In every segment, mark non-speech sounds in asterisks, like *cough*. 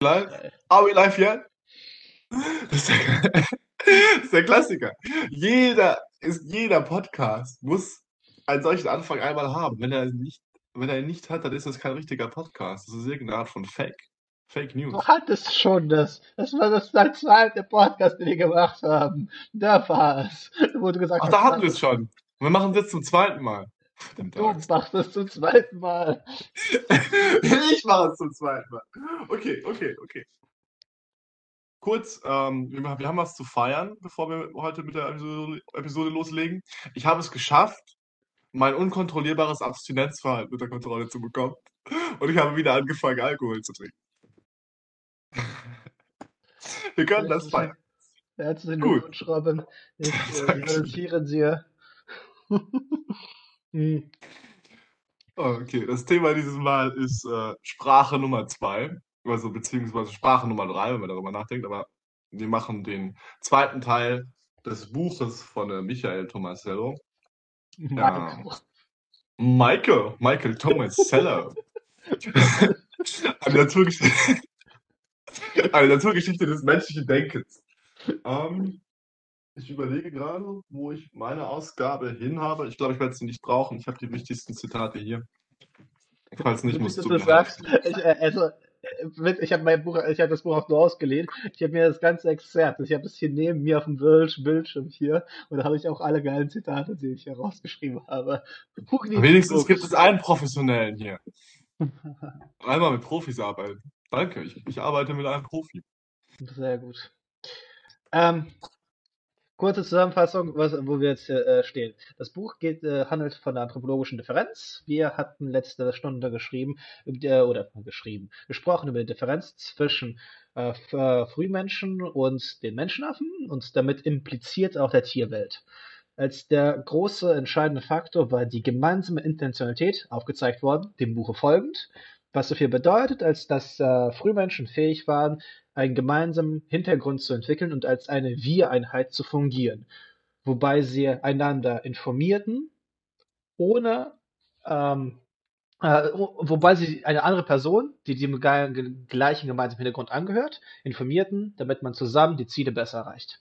live? Are we live yet? Das ist, der, *laughs* das ist der Klassiker. Jeder, ist, jeder Podcast muss einen solchen Anfang einmal haben. Wenn er nicht, wenn er ihn nicht hat, dann ist das kein richtiger Podcast. Das ist irgendeine Art von Fake. Fake News. Du hattest schon das. Das war das der zweite Podcast, den wir gemacht haben. Da war es. Wo du gesagt Ach, hast, da hatten wir es schon. Wir machen es jetzt zum zweiten Mal. Du machst es zum zweiten Mal. *laughs* ich mache es zum zweiten Mal. Okay, okay, okay. Kurz, ähm, wir, wir haben was zu feiern, bevor wir heute mit der Episode, Episode loslegen. Ich habe es geschafft, mein unkontrollierbares Abstinenzverhalten unter Kontrolle zu bekommen. Und ich habe wieder angefangen, Alkohol zu trinken. *laughs* Wir können das feiern. Herzlichen. Glückwunsch, Robin. Ich *laughs* äh, Dankeschön. Gratuliere dir. Hm. Okay, das Thema dieses Mal ist äh, Sprache Nummer zwei, also beziehungsweise Sprache Nummer drei, wenn man darüber nachdenkt, aber wir machen den zweiten Teil des Buches von äh, Michael Tomasello. *laughs* Ja. Michael, Michael Tomasello. *laughs* Eine Naturgeschichte, *laughs* eine Naturgeschichte des menschlichen Denkens. Ähm, ich überlege gerade, wo ich meine Ausgabe hin habe. Ich glaube, ich werde sie nicht brauchen. Ich habe die wichtigsten Zitate hier. Falls nicht, musst du das sagst. Ich, äh, also, ich habe mein Buch, ich habe das Buch auch nur ausgeliehen. Ich habe mir das ganze Exzerpt, ich habe es hier neben mir auf dem Bild- Bildschirm hier und da habe ich auch alle geilen Zitate, die ich herausgeschrieben habe. Buch nie Wenigstens gibt es einen Professionellen hier. Einmal mit Profis arbeiten. Danke, ich, ich arbeite mit einem Profi. Sehr gut. Ähm, kurze Zusammenfassung, was, wo wir jetzt äh, stehen. Das Buch geht, äh, handelt von der anthropologischen Differenz. Wir hatten letzte Stunde geschrieben, die- oder geschrieben, gesprochen über die Differenz zwischen äh, äh, Frühmenschen und den Menschenaffen und damit impliziert auch der Tierwelt. Als der große entscheidende Faktor war die gemeinsame Intentionalität aufgezeigt worden, dem Buche folgend, was so viel bedeutet, als dass äh, Frühmenschen fähig waren, einen gemeinsamen Hintergrund zu entwickeln und als eine Wir-Einheit zu fungieren, wobei sie einander informierten, ohne ähm, äh, wobei sie eine andere Person, die dem gleichen gemeinsamen Hintergrund angehört, informierten, damit man zusammen die Ziele besser erreicht.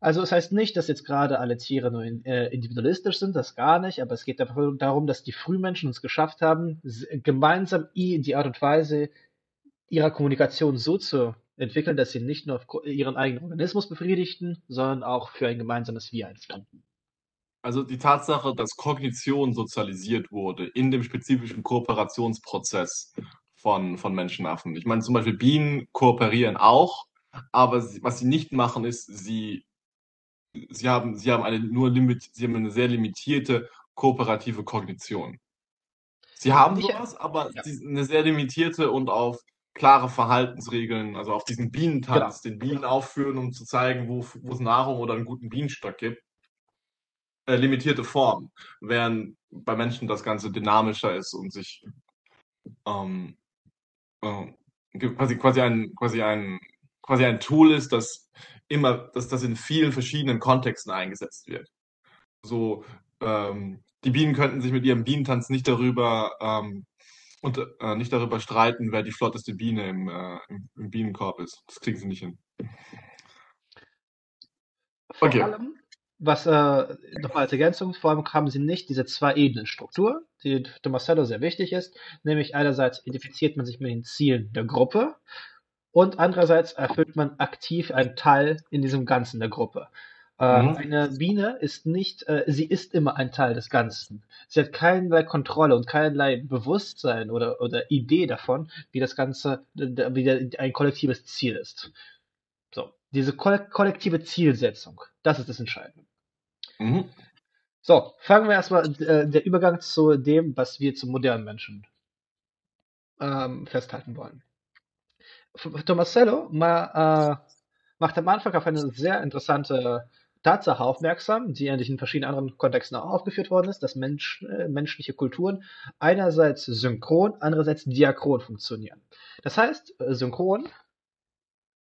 Also es heißt nicht, dass jetzt gerade alle Tiere nur in, äh, individualistisch sind, das gar nicht, aber es geht darum, dass die Frühmenschen es geschafft haben, gemeinsam die Art und Weise ihrer Kommunikation so zu entwickeln, dass sie nicht nur ihren eigenen Organismus befriedigten, sondern auch für ein gemeinsames Wir einstanden. Also die Tatsache, dass Kognition sozialisiert wurde in dem spezifischen Kooperationsprozess von, von Menschenaffen. Ich meine, zum Beispiel Bienen kooperieren auch, aber sie, was sie nicht machen, ist, sie, sie haben, sie haben eine nur limit, sie haben eine sehr limitierte kooperative Kognition. Sie haben sowas, aber ja. eine sehr limitierte und auf klare Verhaltensregeln, also auf diesen Bienentanz, den Bienen aufführen, um zu zeigen, wo, wo es Nahrung oder einen guten Bienenstock gibt äh, limitierte Form, während bei Menschen das Ganze dynamischer ist und sich ähm, äh, quasi, quasi, ein, quasi, ein, quasi ein Tool ist, das immer, dass das in vielen verschiedenen Kontexten eingesetzt wird. So, ähm, die Bienen könnten sich mit ihrem Bienentanz nicht darüber ähm, und äh, nicht darüber streiten, wer die flotteste Biene im, äh, im, Bienenkorb ist. Das kriegen sie nicht hin. Vor Okay. allem, was äh, nochmal als Ergänzung, vor allem haben sie nicht diese Zwei-Ebenen-Struktur, die Tomasello sehr wichtig ist, nämlich einerseits identifiziert man sich mit den Zielen der Gruppe und andererseits erfüllt man aktiv einen Teil in diesem Ganzen der Gruppe. Äh, Mhm. Eine Biene ist nicht, äh, sie ist immer ein Teil des Ganzen. Sie hat keinerlei Kontrolle und keinerlei Bewusstsein oder, oder Idee davon, wie das Ganze, wie ein kollektives Ziel ist. So, diese koll kollektive Zielsetzung, das ist das Entscheidende. Mhm. So, fangen wir erstmal äh, der Übergang zu dem, was wir zum modernen Menschen ähm, festhalten wollen. Tomasello ma, äh, macht am Anfang auf eine sehr interessante Tatsache aufmerksam, die eigentlich in verschiedenen anderen Kontexten auch aufgeführt worden ist, dass Mensch, äh, menschliche Kulturen einerseits synchron, andererseits diachron funktionieren. Das heißt, äh, synchron,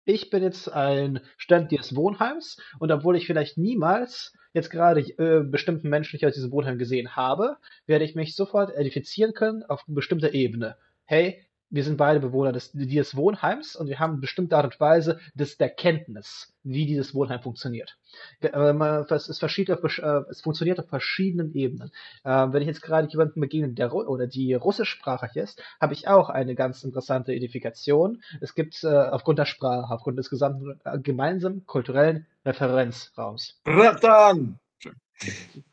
ich bin jetzt ein Stand dieses Wohnheims und obwohl ich vielleicht niemals jetzt gerade äh, bestimmten Menschen nicht aus diesem Wohnheim gesehen habe, werde ich mich sofort identifizieren können auf bestimmter Ebene. Hey, wir sind beide Bewohner des, dieses Wohnheims und wir haben eine bestimmte Art und Weise des, der Kenntnis, wie dieses Wohnheim funktioniert. Es, es, äh, es funktioniert auf verschiedenen Ebenen. Ähm, wenn ich jetzt gerade jemandem begegne, der oder die russischsprachig ist, habe ich auch eine ganz interessante Identifikation. Es gibt äh, aufgrund der Sprache, aufgrund des gesamten äh, gemeinsamen kulturellen Referenzraums. Ratan!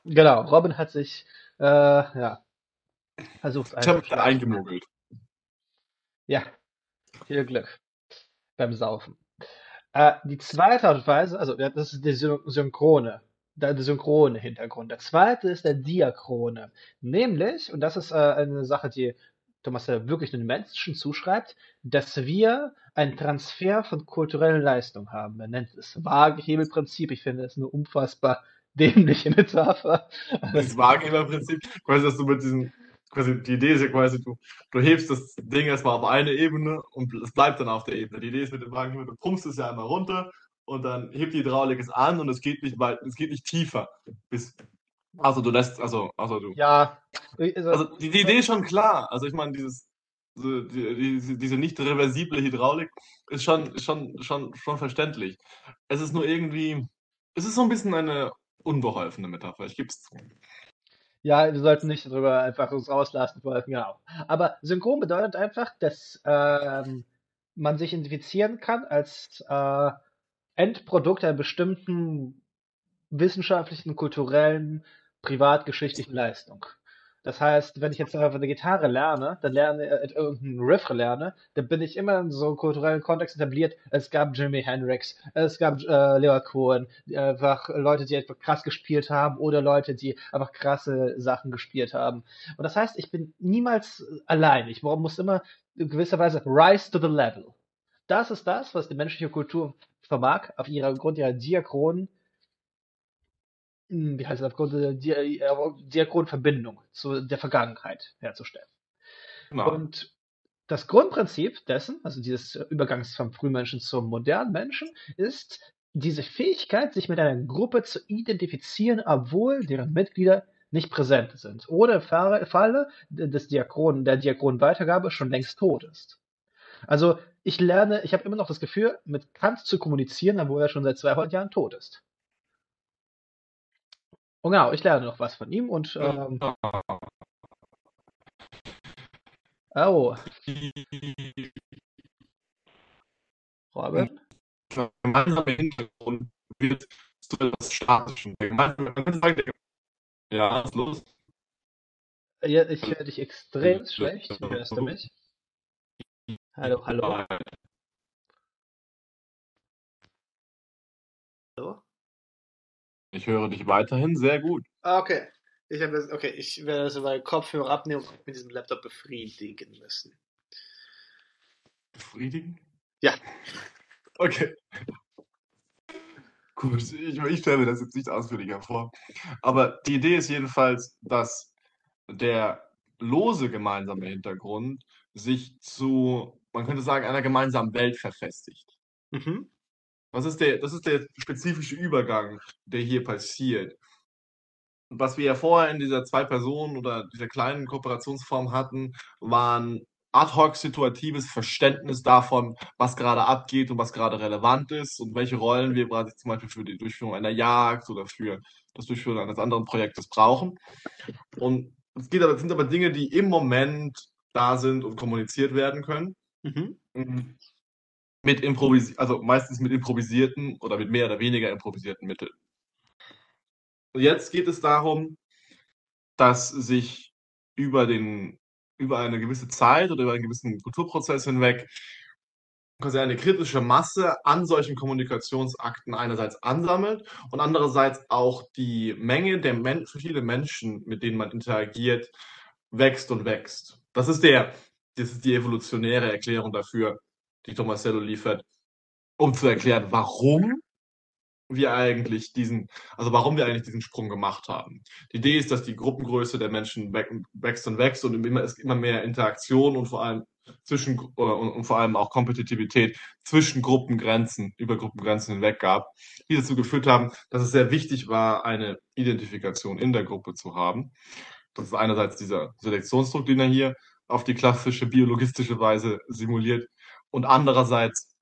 Genau, Robin hat sich äh, ja, versucht. Ich habe eingemogelt. Ja, viel Glück beim Saufen. Äh, die zweite Art und Weise, also das ist die Synchrone, der synchrone Hintergrund. Der zweite ist der Diachrone. Nämlich, und das ist äh, eine Sache, die Thomas ja wirklich den Menschen zuschreibt, dass wir einen Transfer von kulturellen Leistungen haben. Er nennt es Waagehebelprinzip. Ich finde es eine unfassbar *laughs* dämliche Metapher. Das Waagehebelprinzip, quasi, dass du mit diesen quasi, die Idee ist ja quasi, du, du hebst das Ding erstmal auf eine Ebene und es bleibt dann auf der Ebene. Die Idee ist mit dem Wagen, du pumpst es ja einmal runter und dann hebt die Hydraulik es an und es geht nicht weit, es geht nicht tiefer. Bis, also du lässt, also, also du. Ja. Also, also die, die Idee ist schon klar. Also ich meine, dieses, die, die, diese nicht reversible Hydraulik ist schon, schon, schon, schon verständlich. Es ist nur irgendwie, es ist so ein bisschen eine unbeholfene Metapher, ich gebe es zu. Ja, wir sollten nicht darüber einfach uns rauslassen wollen, genau. Aber synchron bedeutet einfach, dass ähm, man sich identifizieren kann als äh, Endprodukt einer bestimmten wissenschaftlichen, kulturellen, privatgeschichtlichen Leistung. Das heißt, wenn ich jetzt einfach eine Gitarre lerne, dann lerne äh, irgendeinen Riff lerne, dann bin ich immer in so einem kulturellen Kontext etabliert. Es gab Jimi Hendrix, es gab äh, Leo Cohen, einfach Leute, die einfach krass gespielt haben oder Leute, die einfach krasse Sachen gespielt haben. Und das heißt, ich bin niemals allein. Ich muss immer in gewisser Weise rise to the level. Das ist das, was die menschliche Kultur vermag, auf ihrer Grund ihrer Diachronen wie heißt es, aufgrund der Diachronverbindung zu der Vergangenheit herzustellen. Genau. Und das Grundprinzip dessen, also dieses Übergangs vom Frühmenschen zum modernen Menschen, ist diese Fähigkeit, sich mit einer Gruppe zu identifizieren, obwohl deren Mitglieder nicht präsent sind oder im Falle des Diakronen, der Diakronenweitergabe schon längst tot ist. Also ich lerne, ich habe immer noch das Gefühl, mit Kant zu kommunizieren, obwohl er schon seit 200 Jahren tot ist. Und genau, ich lerne noch was von ihm und ähm, Oh. Robin? Gemeinsamer Hintergrund wird etwas Statischen. Ja, was ist los? Ja, ich höre dich extrem schlecht. Hörst du mich? Hallo. Hallo? Ich höre dich weiterhin sehr gut. Ah, okay. Ich habe das, okay, ich werde das über Kopfhörer abnehmen und mit diesem Laptop befriedigen müssen. Befriedigen? Ja. Okay. Gut, ich, ich stelle mir das jetzt nicht ausführlicher vor. Aber die Idee ist jedenfalls, dass der lose gemeinsame Hintergrund sich zu, man könnte sagen, einer gemeinsamen Welt verfestigt. Mhm. Was ist der, das ist der spezifische Übergang, der hier passiert. Was wir ja vorher in dieser Zwei-Personen- oder dieser kleinen Kooperationsform hatten, waren ad hoc situatives Verständnis davon, was gerade abgeht und was gerade relevant ist und welche Rollen wir quasi zum Beispiel für die Durchführung einer Jagd oder für das Durchführen eines anderen Projektes brauchen. Und es geht aber, es sind aber Dinge, die im Moment da sind und kommuniziert werden können. Mhm. Mit improvisi also meistens mit improvisierten oder mit mehr oder weniger improvisierten Mitteln. Und jetzt geht es darum, dass sich über den über eine gewisse Zeit oder über einen gewissen Kulturprozess hinweg quasi eine kritische Masse an solchen Kommunikationsakten einerseits ansammelt und andererseits auch die Menge der Men verschiedenen Menschen, mit denen man interagiert, wächst und wächst. Das ist der, das ist die evolutionäre Erklärung dafür, die Tomasello liefert, um zu erklären, warum wir eigentlich diesen, also warum wir eigentlich diesen Sprung gemacht haben. Die Idee ist, dass die Gruppengröße der Menschen wächst und wächst und immer, es immer mehr Interaktion und vor allem zwischen und, und vor allem auch Kompetitivität zwischen Gruppengrenzen, über Gruppengrenzen hinweg gab, die dazu geführt haben, dass es sehr wichtig war, eine Identifikation in der Gruppe zu haben. Das ist einerseits dieser Selektionsdruck, den er hier auf die klassische biologistische Weise simuliert. Und andererseits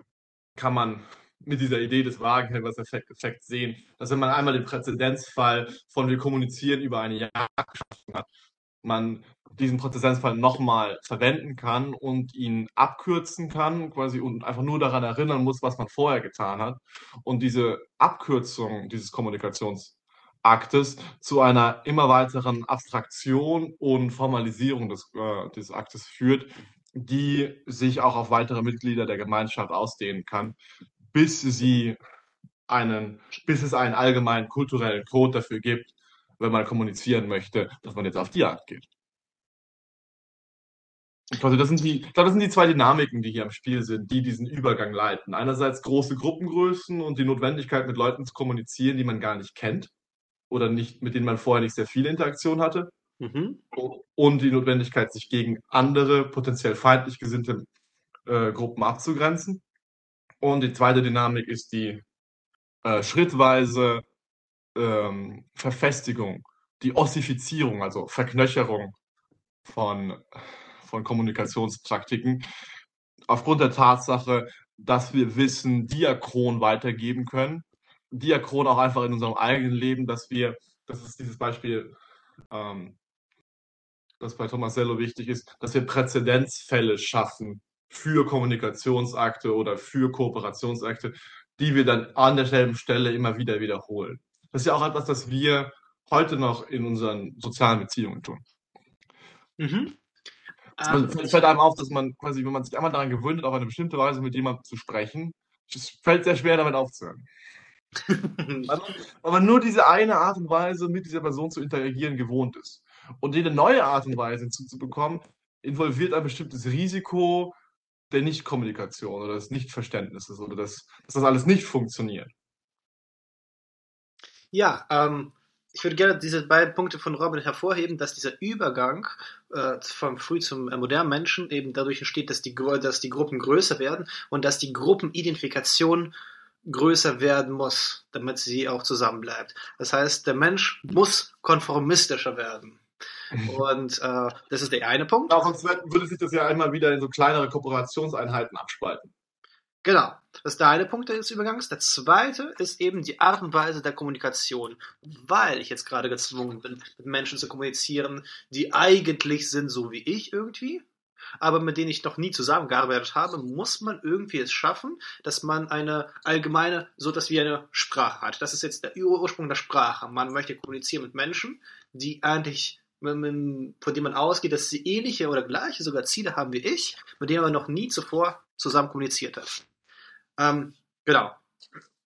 kann man mit dieser Idee des Wagenhelmers-Effekts sehen, dass wenn man einmal den Präzedenzfall von wir kommunizieren über eine Jagd geschaffen hat, man diesen Präzedenzfall nochmal verwenden kann und ihn abkürzen kann, quasi und einfach nur daran erinnern muss, was man vorher getan hat. Und diese Abkürzung dieses Kommunikationsaktes zu einer immer weiteren Abstraktion und Formalisierung des, äh, des Aktes führt, die sich auch auf weitere Mitglieder der Gemeinschaft ausdehnen kann, bis sie einen, bis es einen allgemeinen kulturellen Code dafür gibt, wenn man kommunizieren möchte, dass man jetzt auf die Art geht. Also das sind die, ich glaube, das sind die zwei Dynamiken, die hier im Spiel sind, die diesen Übergang leiten. Einerseits große Gruppengrößen und die Notwendigkeit, mit Leuten zu kommunizieren, die man gar nicht kennt oder nicht, mit denen man vorher nicht sehr viel Interaktion hatte. Mhm. Und die Notwendigkeit, sich gegen andere potenziell feindlich gesinnte äh, Gruppen abzugrenzen. Und die zweite Dynamik ist die äh, schrittweise ähm, Verfestigung, die Ossifizierung, also Verknöcherung von, von Kommunikationspraktiken, aufgrund der Tatsache, dass wir Wissen diachron weitergeben können. Diachron auch einfach in unserem eigenen Leben, dass wir, das ist dieses Beispiel, ähm, das bei Tomasello wichtig ist, dass wir Präzedenzfälle schaffen für Kommunikationsakte oder für Kooperationsakte, die wir dann an derselben Stelle immer wieder wiederholen. Das ist ja auch etwas, das wir heute noch in unseren sozialen Beziehungen tun. Mhm. Also, es fällt einem auf, dass man quasi, wenn man sich einmal daran gewöhnt, auf eine bestimmte Weise mit jemandem zu sprechen, es fällt sehr schwer, damit aufzuhören. *laughs* weil, man, weil man nur diese eine Art und Weise, mit dieser Person zu interagieren, gewohnt ist. Und jede neue Art und Weise hinzuzubekommen, involviert ein bestimmtes Risiko, der Nichtkommunikation oder des Nichtverständnisses oder des, dass das alles nicht funktioniert. Ja, ähm, ich würde gerne diese beiden Punkte von Robin hervorheben, dass dieser Übergang äh, vom früh zum äh, modernen Menschen eben dadurch entsteht, dass die, dass die Gruppen größer werden und dass die Gruppenidentifikation größer werden muss, damit sie auch zusammenbleibt. Das heißt, der Mensch muss konformistischer werden. Und äh, das ist der eine Punkt. Ja, sonst würde sich das ja einmal wieder in so kleinere Kooperationseinheiten abspalten. Genau. Das ist der eine Punkt des Übergangs. Der zweite ist eben die Art und Weise der Kommunikation. Weil ich jetzt gerade gezwungen bin, mit Menschen zu kommunizieren, die eigentlich sind so wie ich irgendwie, aber mit denen ich noch nie zusammengearbeitet habe, muss man irgendwie es schaffen, dass man eine allgemeine, so dass wir eine Sprache hat. Das ist jetzt der Ursprung der Sprache. Man möchte kommunizieren mit Menschen, die eigentlich von dem man ausgeht, dass sie ähnliche oder gleiche sogar Ziele haben wie ich, mit denen man noch nie zuvor zusammen kommuniziert hat. Ähm, genau.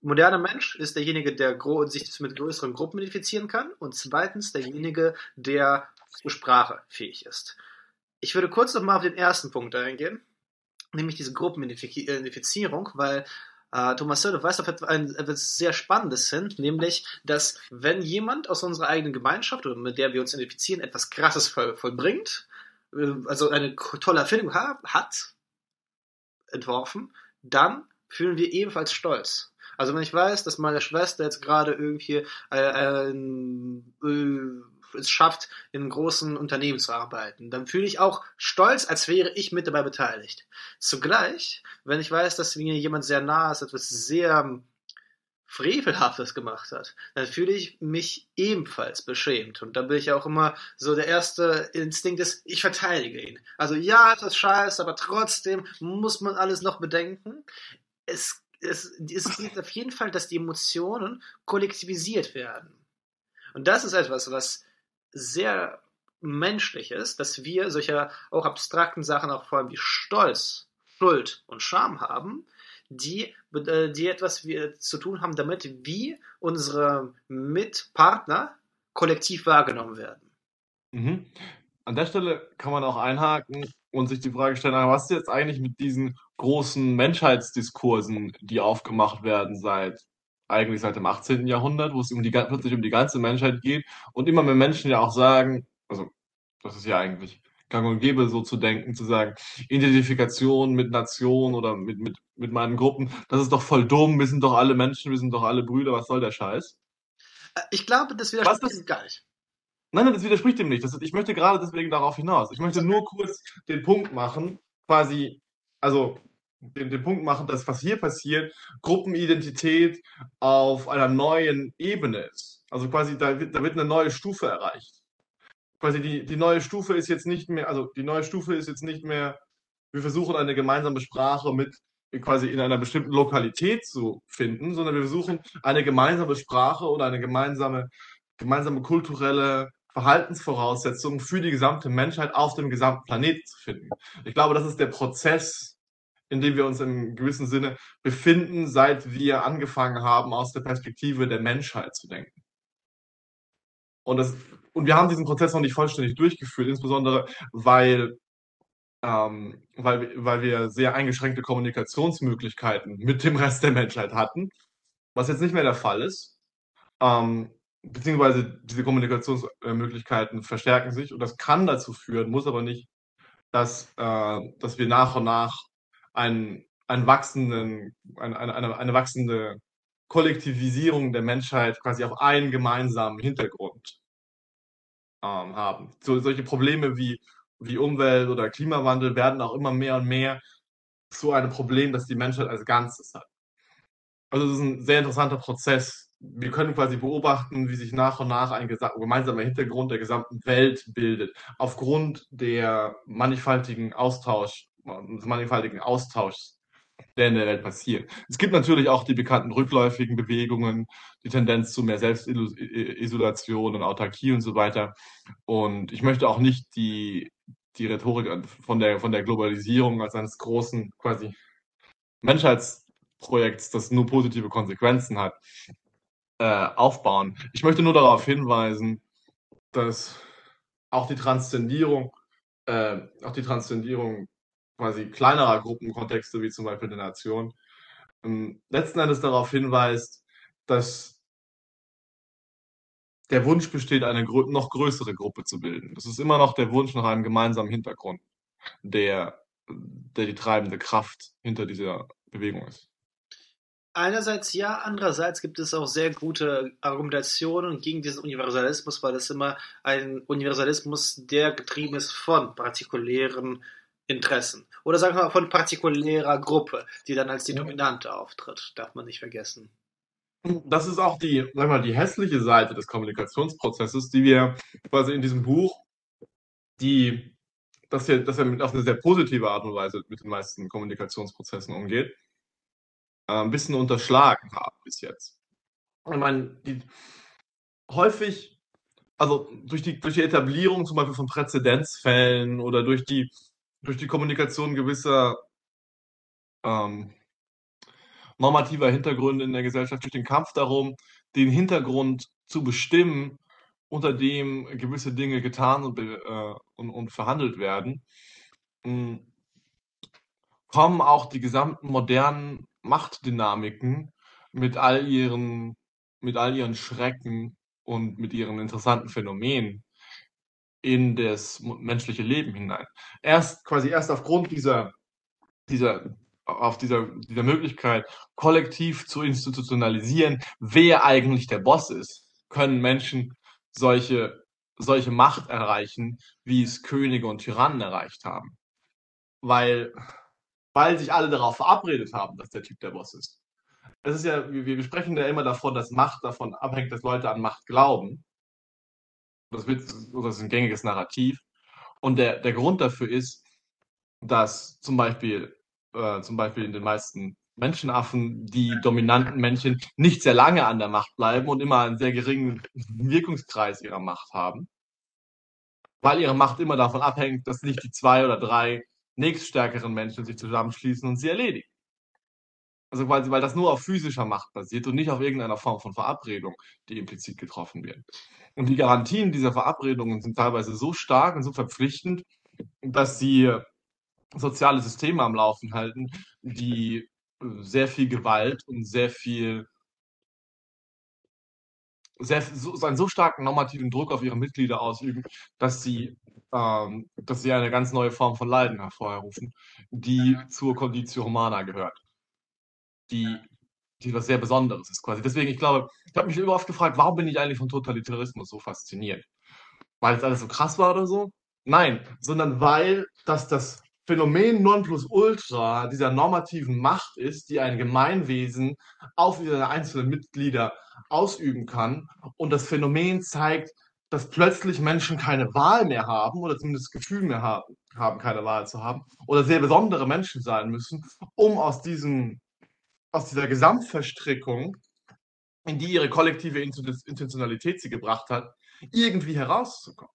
Moderner Mensch ist derjenige, der sich mit größeren Gruppen identifizieren kann und zweitens derjenige, der zur Sprache fähig ist. Ich würde kurz noch mal auf den ersten Punkt eingehen, nämlich diese Gruppenidentifizierung, weil äh, Thomas Sölde weist auf etwas sehr Spannendes hin, nämlich, dass wenn jemand aus unserer eigenen Gemeinschaft oder mit der wir uns identifizieren, etwas Krasses voll, vollbringt, äh, also eine tolle Erfindung ha hat, entworfen, dann fühlen wir ebenfalls Stolz. Also wenn ich weiß, dass meine Schwester jetzt gerade irgendwie äh, äh, es schafft, in großen Unternehmen zu arbeiten, dann fühle ich auch stolz, als wäre ich mit dabei beteiligt. Zugleich, wenn ich weiß, dass mir jemand sehr nah ist, etwas sehr Frevelhaftes gemacht hat, dann fühle ich mich ebenfalls beschämt. Und dann bin ich auch immer so, der erste Instinkt ist, ich verteidige ihn. Also ja, das ist scheiße, aber trotzdem muss man alles noch bedenken. Es, es, es geht auf jeden Fall, dass die Emotionen kollektivisiert werden. Und das ist etwas, was sehr menschlich ist, dass wir solche auch abstrakten Sachen, auch vor allem wie Stolz, Schuld und Scham haben, die, äh, die etwas zu tun haben damit, wie unsere Mitpartner kollektiv wahrgenommen werden. Mhm. An der Stelle kann man auch einhaken und sich die Frage stellen, was ist jetzt eigentlich mit diesen großen Menschheitsdiskursen, die aufgemacht werden seit eigentlich seit dem 18. Jahrhundert, wo es um die, plötzlich um die ganze Menschheit geht und immer mehr Menschen ja auch sagen, also das ist ja eigentlich gang und gäbe, so zu denken, zu sagen, Identifikation mit Nation oder mit, mit, mit meinen Gruppen, das ist doch voll dumm, wir sind doch alle Menschen, wir sind doch alle Brüder, was soll der Scheiß? Äh, ich glaube, das widerspricht gar nicht. Nein, das widerspricht dem nicht. Das, ich möchte gerade deswegen darauf hinaus. Ich möchte nur kurz den Punkt machen, quasi, also den, den Punkt machen, dass was hier passiert, Gruppenidentität auf einer neuen Ebene ist. Also quasi, da wird, da wird eine neue Stufe erreicht. Quasi die, die neue Stufe ist jetzt nicht mehr, also die neue Stufe ist jetzt nicht mehr, wir versuchen eine gemeinsame Sprache mit quasi in einer bestimmten Lokalität zu finden, sondern wir versuchen eine gemeinsame Sprache oder eine gemeinsame, gemeinsame kulturelle Verhaltensvoraussetzungen für die gesamte Menschheit auf dem gesamten Planeten zu finden. Ich glaube, das ist der Prozess, in dem wir uns im gewissen Sinne befinden, seit wir angefangen haben, aus der Perspektive der Menschheit zu denken. Und, das, und wir haben diesen Prozess noch nicht vollständig durchgeführt, insbesondere weil, ähm, weil, weil wir sehr eingeschränkte Kommunikationsmöglichkeiten mit dem Rest der Menschheit hatten, was jetzt nicht mehr der Fall ist. Ähm, beziehungsweise diese Kommunikationsmöglichkeiten verstärken sich und das kann dazu führen, muss aber nicht, dass, äh, dass wir nach und nach einen, einen wachsenden, eine, eine, eine wachsende Kollektivisierung der Menschheit quasi auf einen gemeinsamen Hintergrund ähm, haben. So, solche Probleme wie, wie Umwelt oder Klimawandel werden auch immer mehr und mehr zu einem Problem, das die Menschheit als Ganzes hat. Also es ist ein sehr interessanter Prozess, wir können quasi beobachten, wie sich nach und nach ein gemeinsamer Hintergrund der gesamten Welt bildet, aufgrund der mannigfaltigen Austausch, des mannigfaltigen Austauschs, der in der Welt passiert. Es gibt natürlich auch die bekannten rückläufigen Bewegungen, die Tendenz zu mehr Selbstisolation und Autarkie und so weiter. Und ich möchte auch nicht die, die Rhetorik von der, von der Globalisierung als eines großen quasi Menschheitsprojekts, das nur positive Konsequenzen hat, äh, aufbauen. Ich möchte nur darauf hinweisen, dass auch die Transzendierung, äh, auch die Transzendierung quasi kleinerer Gruppenkontexte, wie zum Beispiel der Nation, ähm, letzten Endes darauf hinweist, dass der Wunsch besteht, eine grö noch größere Gruppe zu bilden. Das ist immer noch der Wunsch nach einem gemeinsamen Hintergrund, der, der die treibende Kraft hinter dieser Bewegung ist. Einerseits ja, andererseits gibt es auch sehr gute Argumentationen gegen diesen Universalismus, weil es immer ein Universalismus, der getrieben ist von partikulären Interessen. Oder sagen wir mal von partikulärer Gruppe, die dann als die dominante auftritt. Darf man nicht vergessen. Das ist auch die, sag mal, die hässliche Seite des Kommunikationsprozesses, die wir quasi in diesem Buch, die, dass er, dass er auf eine sehr positive Art und Weise mit den meisten Kommunikationsprozessen umgeht äh, ein bisschen unterschlagen haben bis jetzt. Ich meine, die, häufig, also durch die, durch die Etablierung zum Beispiel von Präzedenzfällen oder durch die, durch die Kommunikation gewisser ähm, normativer Hintergründe in der Gesellschaft, durch den Kampf darum, den Hintergrund zu bestimmen, unter dem gewisse Dinge getan und, äh, und, und verhandelt werden, hm, kommen auch die gesamten modernen Machtdynamiken mit all ihren, mit all ihren Schrecken und mit ihren interessanten Phänomenen in das menschliche Leben hinein. Erst quasi erst aufgrund dieser, dieser, auf dieser, dieser Möglichkeit, kollektiv zu institutionalisieren, wer eigentlich der Boss ist, können Menschen solche, solche Macht erreichen, wie es Könige und Tyrannen erreicht haben. Weil weil sich alle darauf verabredet haben, dass der Typ der Boss ist. Es ist ja, wir, wir sprechen ja immer davon, dass Macht davon abhängt, dass Leute an Macht glauben. Das, wird, das ist ein gängiges Narrativ. Und der, der Grund dafür ist, dass zum Beispiel, äh, zum Beispiel in den meisten Menschenaffen die dominanten Männchen nicht sehr lange an der Macht bleiben und immer einen sehr geringen Wirkungskreis ihrer Macht haben, weil ihre Macht immer davon abhängt, dass nicht die zwei oder drei nächststärkeren Menschen sich zusammenschließen und sie erledigen. Also weil, weil das nur auf physischer Macht basiert und nicht auf irgendeiner Form von Verabredung, die implizit getroffen wird. Und die Garantien dieser Verabredungen sind teilweise so stark und so verpflichtend, dass sie soziale Systeme am Laufen halten, die sehr viel Gewalt und sehr viel sehr, so, einen so starken normativen Druck auf ihre Mitglieder ausüben, dass sie ähm, dass sie eine ganz neue Form von Leiden hervorrufen, die zur Conditio Humana gehört. Die, die was sehr Besonderes ist quasi. Deswegen, ich glaube, ich habe mich immer oft gefragt, warum bin ich eigentlich von Totalitarismus so fasziniert? weil es alles so krass war oder so. Nein, sondern weil das das Phänomen Nonplusultra dieser normativen Macht ist, die ein Gemeinwesen auf ihre einzelnen Mitglieder ausüben kann. Und das Phänomen zeigt, dass plötzlich Menschen keine Wahl mehr haben oder zumindest das Gefühl mehr haben, haben keine Wahl zu haben oder sehr besondere Menschen sein müssen, um aus diesem aus dieser Gesamtverstrickung, in die ihre kollektive Intentionalität sie gebracht hat, irgendwie herauszukommen.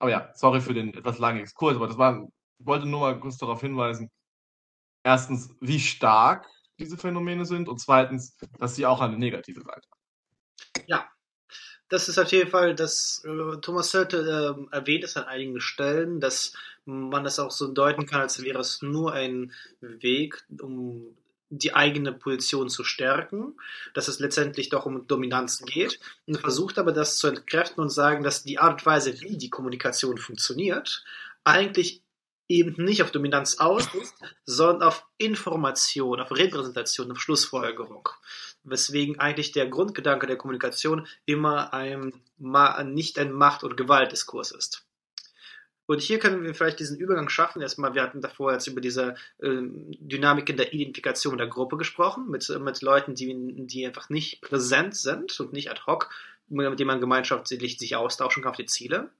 Aber ja, sorry für den etwas langen Exkurs, aber das war, ich wollte nur mal kurz darauf hinweisen, erstens, wie stark diese Phänomene sind und zweitens, dass sie auch eine negative Seite haben. Ja, das ist auf jeden Fall, dass äh, Thomas Sölte äh, erwähnt es an einigen Stellen, dass man das auch so deuten kann, als wäre es nur ein Weg, um die eigene Position zu stärken, dass es letztendlich doch um Dominanz geht und versucht aber das zu entkräften und sagen, dass die Art und Weise, wie die Kommunikation funktioniert, eigentlich eben nicht auf Dominanz aus ist, sondern auf Information, auf Repräsentation, auf Schlussfolgerung. Weswegen eigentlich der Grundgedanke der Kommunikation immer ein, nicht ein Macht- und Gewaltdiskurs ist. Und hier können wir vielleicht diesen Übergang schaffen. Erstmal, wir hatten davor jetzt über diese äh, Dynamik in der Identifikation der Gruppe gesprochen, mit, mit Leuten, die, die einfach nicht präsent sind und nicht ad hoc, mit denen man gemeinschaftlich sich austauschen kann auf die Ziele.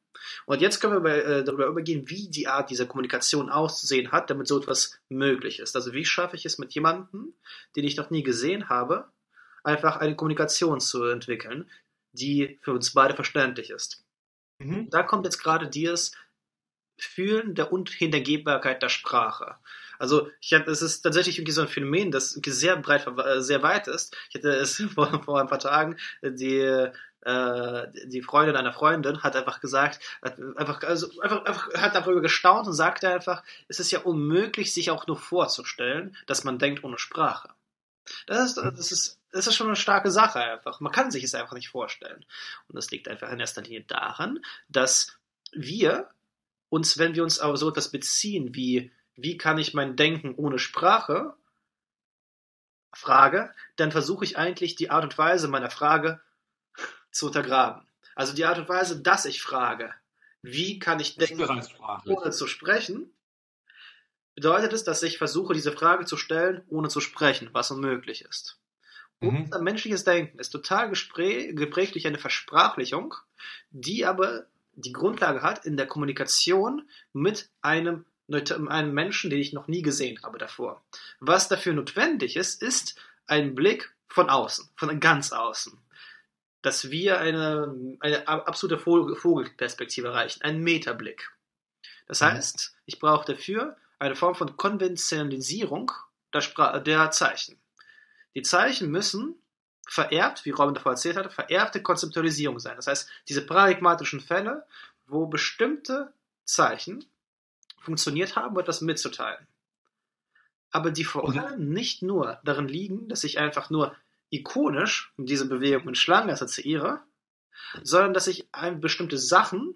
Und jetzt können wir bei, äh, darüber übergehen, wie die Art dieser Kommunikation auszusehen hat, damit so etwas möglich ist. Also wie schaffe ich es mit jemandem, den ich noch nie gesehen habe, einfach eine Kommunikation zu entwickeln, die für uns beide verständlich ist. Mhm. Da kommt jetzt gerade dieses Fühlen der Unhintergehbarkeit der Sprache. Also ich hatte, es ist tatsächlich irgendwie so ein Phänomen, das sehr breit, äh, sehr weit ist. Ich hatte es *laughs* vor, vor ein paar Tagen die äh, die Freundin einer Freundin hat einfach gesagt, hat einfach, also einfach, einfach hat darüber gestaunt und sagte einfach, es ist ja unmöglich, sich auch nur vorzustellen, dass man denkt ohne Sprache. Das ist, das ist, das ist schon eine starke Sache einfach. Man kann sich es einfach nicht vorstellen. Und das liegt einfach in erster Linie daran, dass wir uns, wenn wir uns auf so etwas beziehen wie, wie kann ich mein Denken ohne Sprache, Frage, dann versuche ich eigentlich die Art und Weise meiner Frage zu untergraben. Also die Art und Weise, dass ich frage, wie kann ich denken, ohne zu sprechen, bedeutet es, dass ich versuche, diese Frage zu stellen, ohne zu sprechen, was unmöglich ist. Mhm. Unser menschliches Denken ist total geprägt durch eine Versprachlichung, die aber die Grundlage hat in der Kommunikation mit einem, einem Menschen, den ich noch nie gesehen habe davor. Was dafür notwendig ist, ist ein Blick von außen, von ganz außen. Dass wir eine, eine absolute Vogelperspektive erreichen, einen Metablick. Das mhm. heißt, ich brauche dafür eine Form von Konventionalisierung der, Spra der Zeichen. Die Zeichen müssen vererbt, wie Robin davor erzählt hatte, vererbte Konzeptualisierung sein. Das heißt, diese paradigmatischen Fälle, wo bestimmte Zeichen funktioniert haben, um etwas mitzuteilen. Aber die vor allem nicht nur darin liegen, dass ich einfach nur ikonisch diese Bewegung mit Schlangen assoziiere, sondern dass ich bestimmte Sachen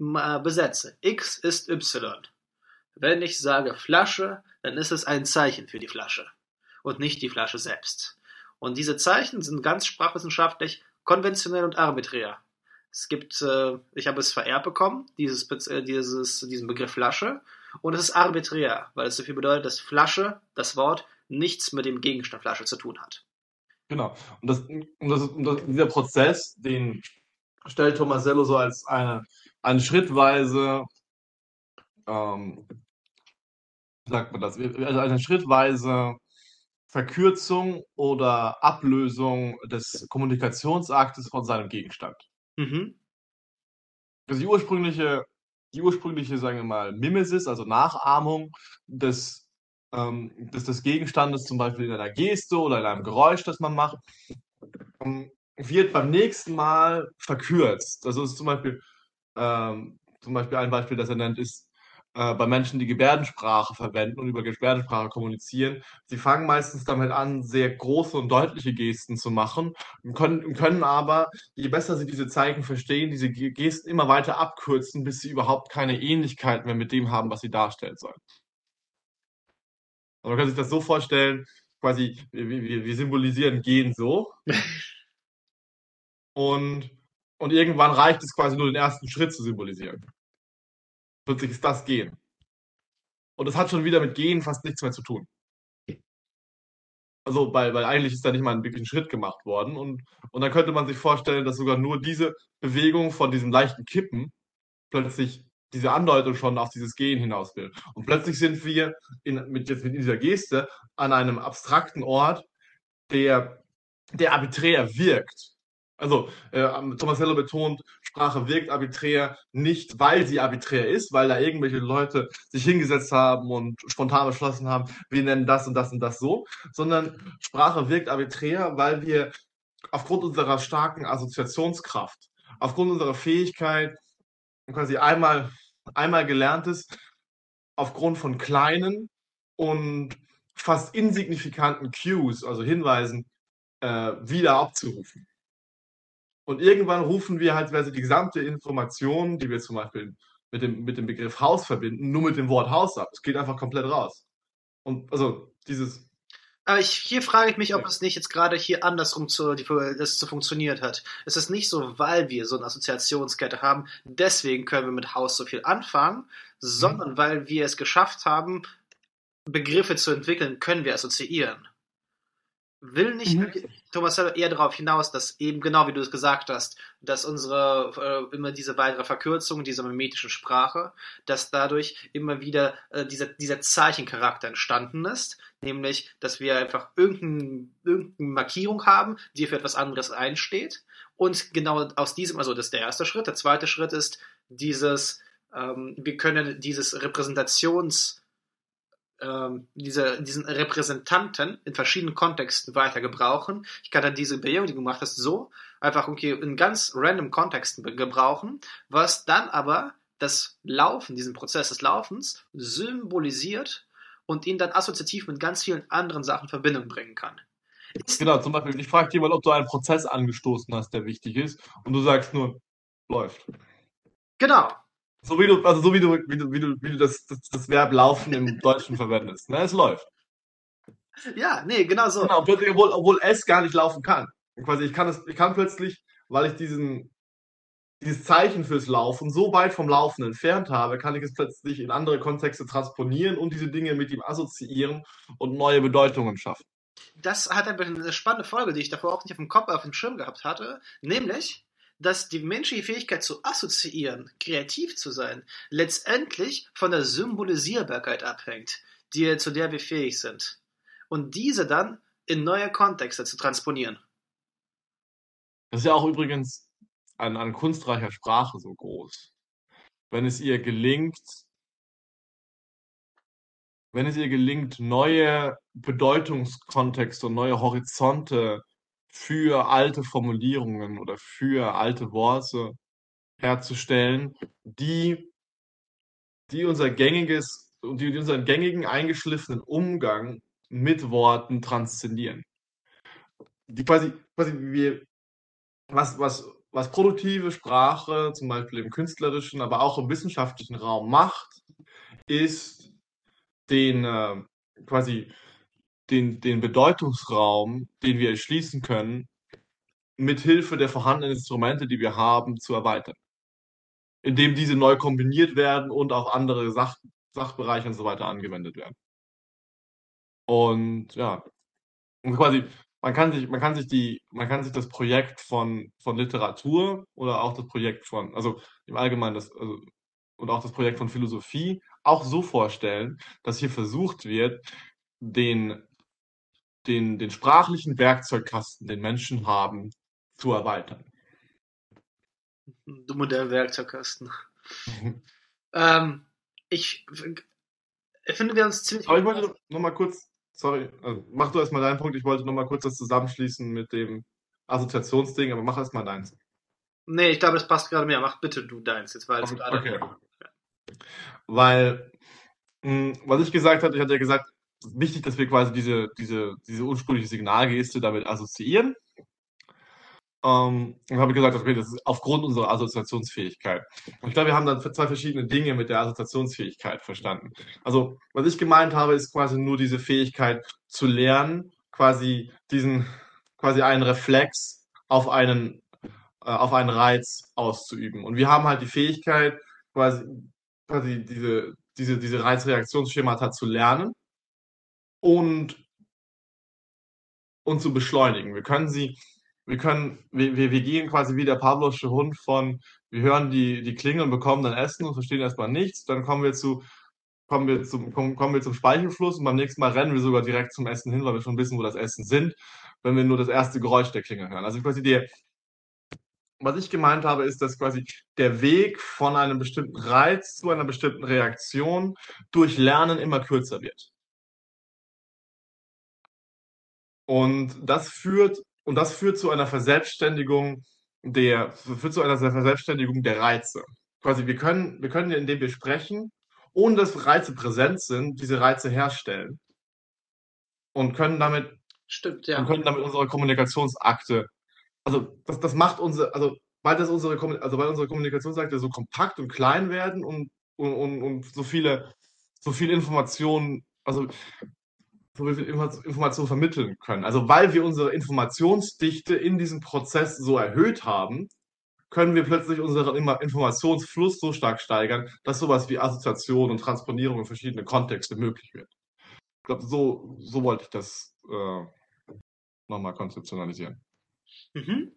äh, besetze. X ist Y. Wenn ich sage Flasche, dann ist es ein Zeichen für die Flasche und nicht die Flasche selbst. Und diese Zeichen sind ganz sprachwissenschaftlich konventionell und arbiträr. Es gibt, äh, ich habe es vererbt bekommen, dieses, äh, dieses, diesen Begriff Flasche. Und es ist arbiträr, weil es so viel bedeutet, dass Flasche, das Wort, nichts mit dem Gegenstand Flasche zu tun hat. Genau. Und, das, und, das, und das, dieser Prozess, den stellt Tomasello so als eine, eine schrittweise, ähm, sagt man das, also eine schrittweise Verkürzung oder Ablösung des Kommunikationsaktes von seinem Gegenstand. Mhm. Also die ursprüngliche, die ursprüngliche, sagen wir mal, Mimesis, also Nachahmung des, ähm, des, des Gegenstandes, zum Beispiel in einer Geste oder in einem Geräusch, das man macht, ähm, wird beim nächsten Mal verkürzt. Also ist zum Beispiel, ähm, zum Beispiel ein Beispiel, das er nennt, ist äh, bei Menschen, die Gebärdensprache verwenden und über Gebärdensprache kommunizieren. Sie fangen meistens damit an, sehr große und deutliche Gesten zu machen und können, können aber, je besser sie diese Zeichen verstehen, diese Gesten immer weiter abkürzen, bis sie überhaupt keine Ähnlichkeit mehr mit dem haben, was sie darstellen sollen. Also man kann sich das so vorstellen, quasi, wir, wir, wir symbolisieren Gehen so. *laughs* und Und irgendwann reicht es quasi nur, den ersten Schritt zu symbolisieren. Plötzlich ist das Gehen. Und das hat schon wieder mit Gehen fast nichts mehr zu tun. Also, weil, weil eigentlich ist da nicht mal ein wirklichen Schritt gemacht worden. Und, und dann könnte man sich vorstellen, dass sogar nur diese Bewegung von diesem leichten Kippen plötzlich diese Andeutung schon auf dieses Gehen hinaus will. Und plötzlich sind wir in, mit, jetzt mit dieser Geste an einem abstrakten Ort, der, der arbiträr wirkt. Also äh, Tomasello betont, Sprache wirkt arbiträr nicht, weil sie arbiträr ist, weil da irgendwelche Leute sich hingesetzt haben und spontan beschlossen haben, wir nennen das und das und das so, sondern Sprache wirkt arbiträr, weil wir aufgrund unserer starken Assoziationskraft, aufgrund unserer Fähigkeit, quasi einmal, einmal gelerntes, aufgrund von kleinen und fast insignifikanten Cues, also Hinweisen, äh, wieder abzurufen. Und irgendwann rufen wir halt also die gesamte Information, die wir zum Beispiel mit dem, mit dem Begriff Haus verbinden, nur mit dem Wort Haus ab. Es geht einfach komplett raus. Und also dieses. Aber ich, hier frage ich mich, ob es nicht jetzt gerade hier andersrum zu, die, das zu funktioniert hat. Es ist nicht so, weil wir so eine Assoziationskette haben, deswegen können wir mit Haus so viel anfangen, sondern mhm. weil wir es geschafft haben, Begriffe zu entwickeln, können wir assoziieren. Will nicht mhm. Thomas eher darauf hinaus, dass eben genau wie du es gesagt hast, dass unsere äh, immer diese weitere Verkürzung dieser mimetischen Sprache, dass dadurch immer wieder äh, dieser, dieser Zeichencharakter entstanden ist, nämlich, dass wir einfach irgendein, irgendeine Markierung haben, die für etwas anderes einsteht. Und genau aus diesem, also das ist der erste Schritt. Der zweite Schritt ist dieses, ähm, wir können dieses Repräsentations- ähm, diese, diesen Repräsentanten in verschiedenen Kontexten weiter gebrauchen. Ich kann dann diese Bewegung, die du gemacht hast, so einfach okay, in ganz random Kontexten gebrauchen, was dann aber das Laufen, diesen Prozess des Laufens symbolisiert und ihn dann assoziativ mit ganz vielen anderen Sachen in Verbindung bringen kann. Genau, zum Beispiel, ich frage mal, ob du einen Prozess angestoßen hast, der wichtig ist, und du sagst nur, läuft. Genau, so wie du, also so wie du, wie du, wie du, wie du das, das, das Verb laufen im Deutschen verwendest. Ne? Es läuft. Ja, nee, genau so. Genau, plötzlich, obwohl, obwohl es gar nicht laufen kann. Quasi, ich kann es, ich kann plötzlich, weil ich diesen, dieses Zeichen fürs Laufen so weit vom Laufen entfernt habe, kann ich es plötzlich in andere Kontexte transponieren und diese Dinge mit ihm assoziieren und neue Bedeutungen schaffen. Das hat eine spannende Folge, die ich davor auch nicht auf dem Kopf, auf dem Schirm gehabt hatte, nämlich dass die menschliche Fähigkeit zu assoziieren, kreativ zu sein, letztendlich von der Symbolisierbarkeit abhängt, die, zu der wir fähig sind. Und diese dann in neue Kontexte zu transponieren. Das ist ja auch übrigens an, an kunstreicher Sprache so groß. Wenn es ihr gelingt, wenn es ihr gelingt, neue Bedeutungskontexte und neue Horizonte für alte Formulierungen oder für alte Worte herzustellen, die, die unser gängiges, die unseren gängigen eingeschliffenen Umgang mit Worten transzendieren. Die quasi, quasi wir, was, was, was produktive Sprache, zum Beispiel im künstlerischen, aber auch im wissenschaftlichen Raum macht, ist den äh, quasi den, den Bedeutungsraum, den wir erschließen können, mit Hilfe der vorhandenen Instrumente, die wir haben, zu erweitern. Indem diese neu kombiniert werden und auch andere Sach Sachbereiche und so weiter angewendet werden. Und ja, und quasi, man kann sich, man kann sich die, man kann sich das Projekt von, von Literatur oder auch das Projekt von, also im Allgemeinen das, also, und auch das Projekt von Philosophie auch so vorstellen, dass hier versucht wird, den den, den sprachlichen Werkzeugkasten, den Menschen haben, zu erweitern. Du modernen Werkzeugkasten. Mhm. ähm, ich, ich finde, wir uns ziemlich. Aber ich wollte noch mal kurz, sorry, also mach du erstmal deinen Punkt. Ich wollte noch mal kurz das zusammenschließen mit dem Assoziationsding, aber mach erstmal deins. Nee, ich glaube, es passt gerade mehr. Mach bitte du deins jetzt, weil es gerade. Okay. Weil, mh, hm, was ich gesagt hatte, ich hatte ja gesagt, wichtig, dass wir quasi diese, diese, diese ursprüngliche Signalgeste damit assoziieren. Ähm, und habe gesagt, okay, das ist aufgrund unserer Assoziationsfähigkeit. Und ich glaube, wir haben dann zwei verschiedene Dinge mit der Assoziationsfähigkeit verstanden. Also, was ich gemeint habe, ist quasi nur diese Fähigkeit zu lernen, quasi diesen, quasi einen Reflex auf einen, äh, auf einen Reiz auszuüben. Und wir haben halt die Fähigkeit, quasi, quasi diese, diese, diese Reizreaktionsschemata zu lernen und, und zu beschleunigen. Wir können sie, wir können, wir, wir, wir gehen quasi wie der Pavlovsche Hund von, wir hören die, die Klingel und bekommen dann Essen und verstehen erstmal nichts. Dann kommen wir zu, kommen wir zum, kommen, kommen wir zum Speichelfluss und beim nächsten Mal rennen wir sogar direkt zum Essen hin, weil wir schon wissen, wo das Essen sind, wenn wir nur das erste Geräusch der Klingel hören. Also quasi der, was ich gemeint habe, ist, dass quasi der Weg von einem bestimmten Reiz zu einer bestimmten Reaktion durch Lernen immer kürzer wird. Und das führt, und das führt zu einer Verselbstständigung der, führt zu einer Verselbstständigung der Reize. Quasi, wir können, wir können, indem wir sprechen, ohne dass Reize präsent sind, diese Reize herstellen. Und können damit, Stimmt, ja. und können damit unsere Kommunikationsakte also das, das macht unsere, also weil das unsere, also weil unsere Kommunikationsakte so kompakt und klein werden und, und, und, und so viele, so viel Informationen, also so viel Informationen vermitteln können. Also weil wir unsere Informationsdichte in diesem Prozess so erhöht haben, können wir plötzlich unseren Informationsfluss so stark steigern, dass sowas wie Assoziation und Transponierung in verschiedene Kontexte möglich wird. Ich glaube, so, so wollte ich das äh, nochmal konzeptionalisieren. Mhm.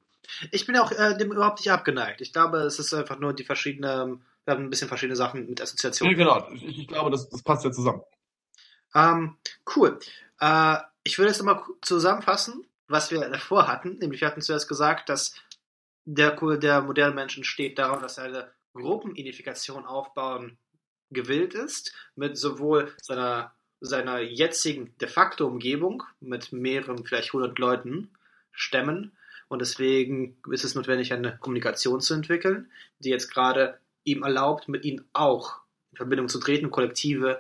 Ich bin auch äh, dem überhaupt nicht abgeneigt. Ich glaube, es ist einfach nur die verschiedenen, wir haben ein bisschen verschiedene Sachen mit Assoziationen. Ja, genau. Ich, ich glaube, das, das, passt ja zusammen. Ähm, cool. Äh, ich würde jetzt nochmal zusammenfassen, was wir davor hatten. Nämlich, wir hatten zuerst gesagt, dass der, der moderne Mensch steht darauf, dass er eine Gruppenidentifikation aufbauen gewillt ist, mit sowohl seiner, seiner jetzigen de facto Umgebung, mit mehreren, vielleicht 100 Leuten, Stämmen, und deswegen ist es notwendig, eine Kommunikation zu entwickeln, die jetzt gerade ihm erlaubt, mit ihnen auch in Verbindung zu treten, kollektive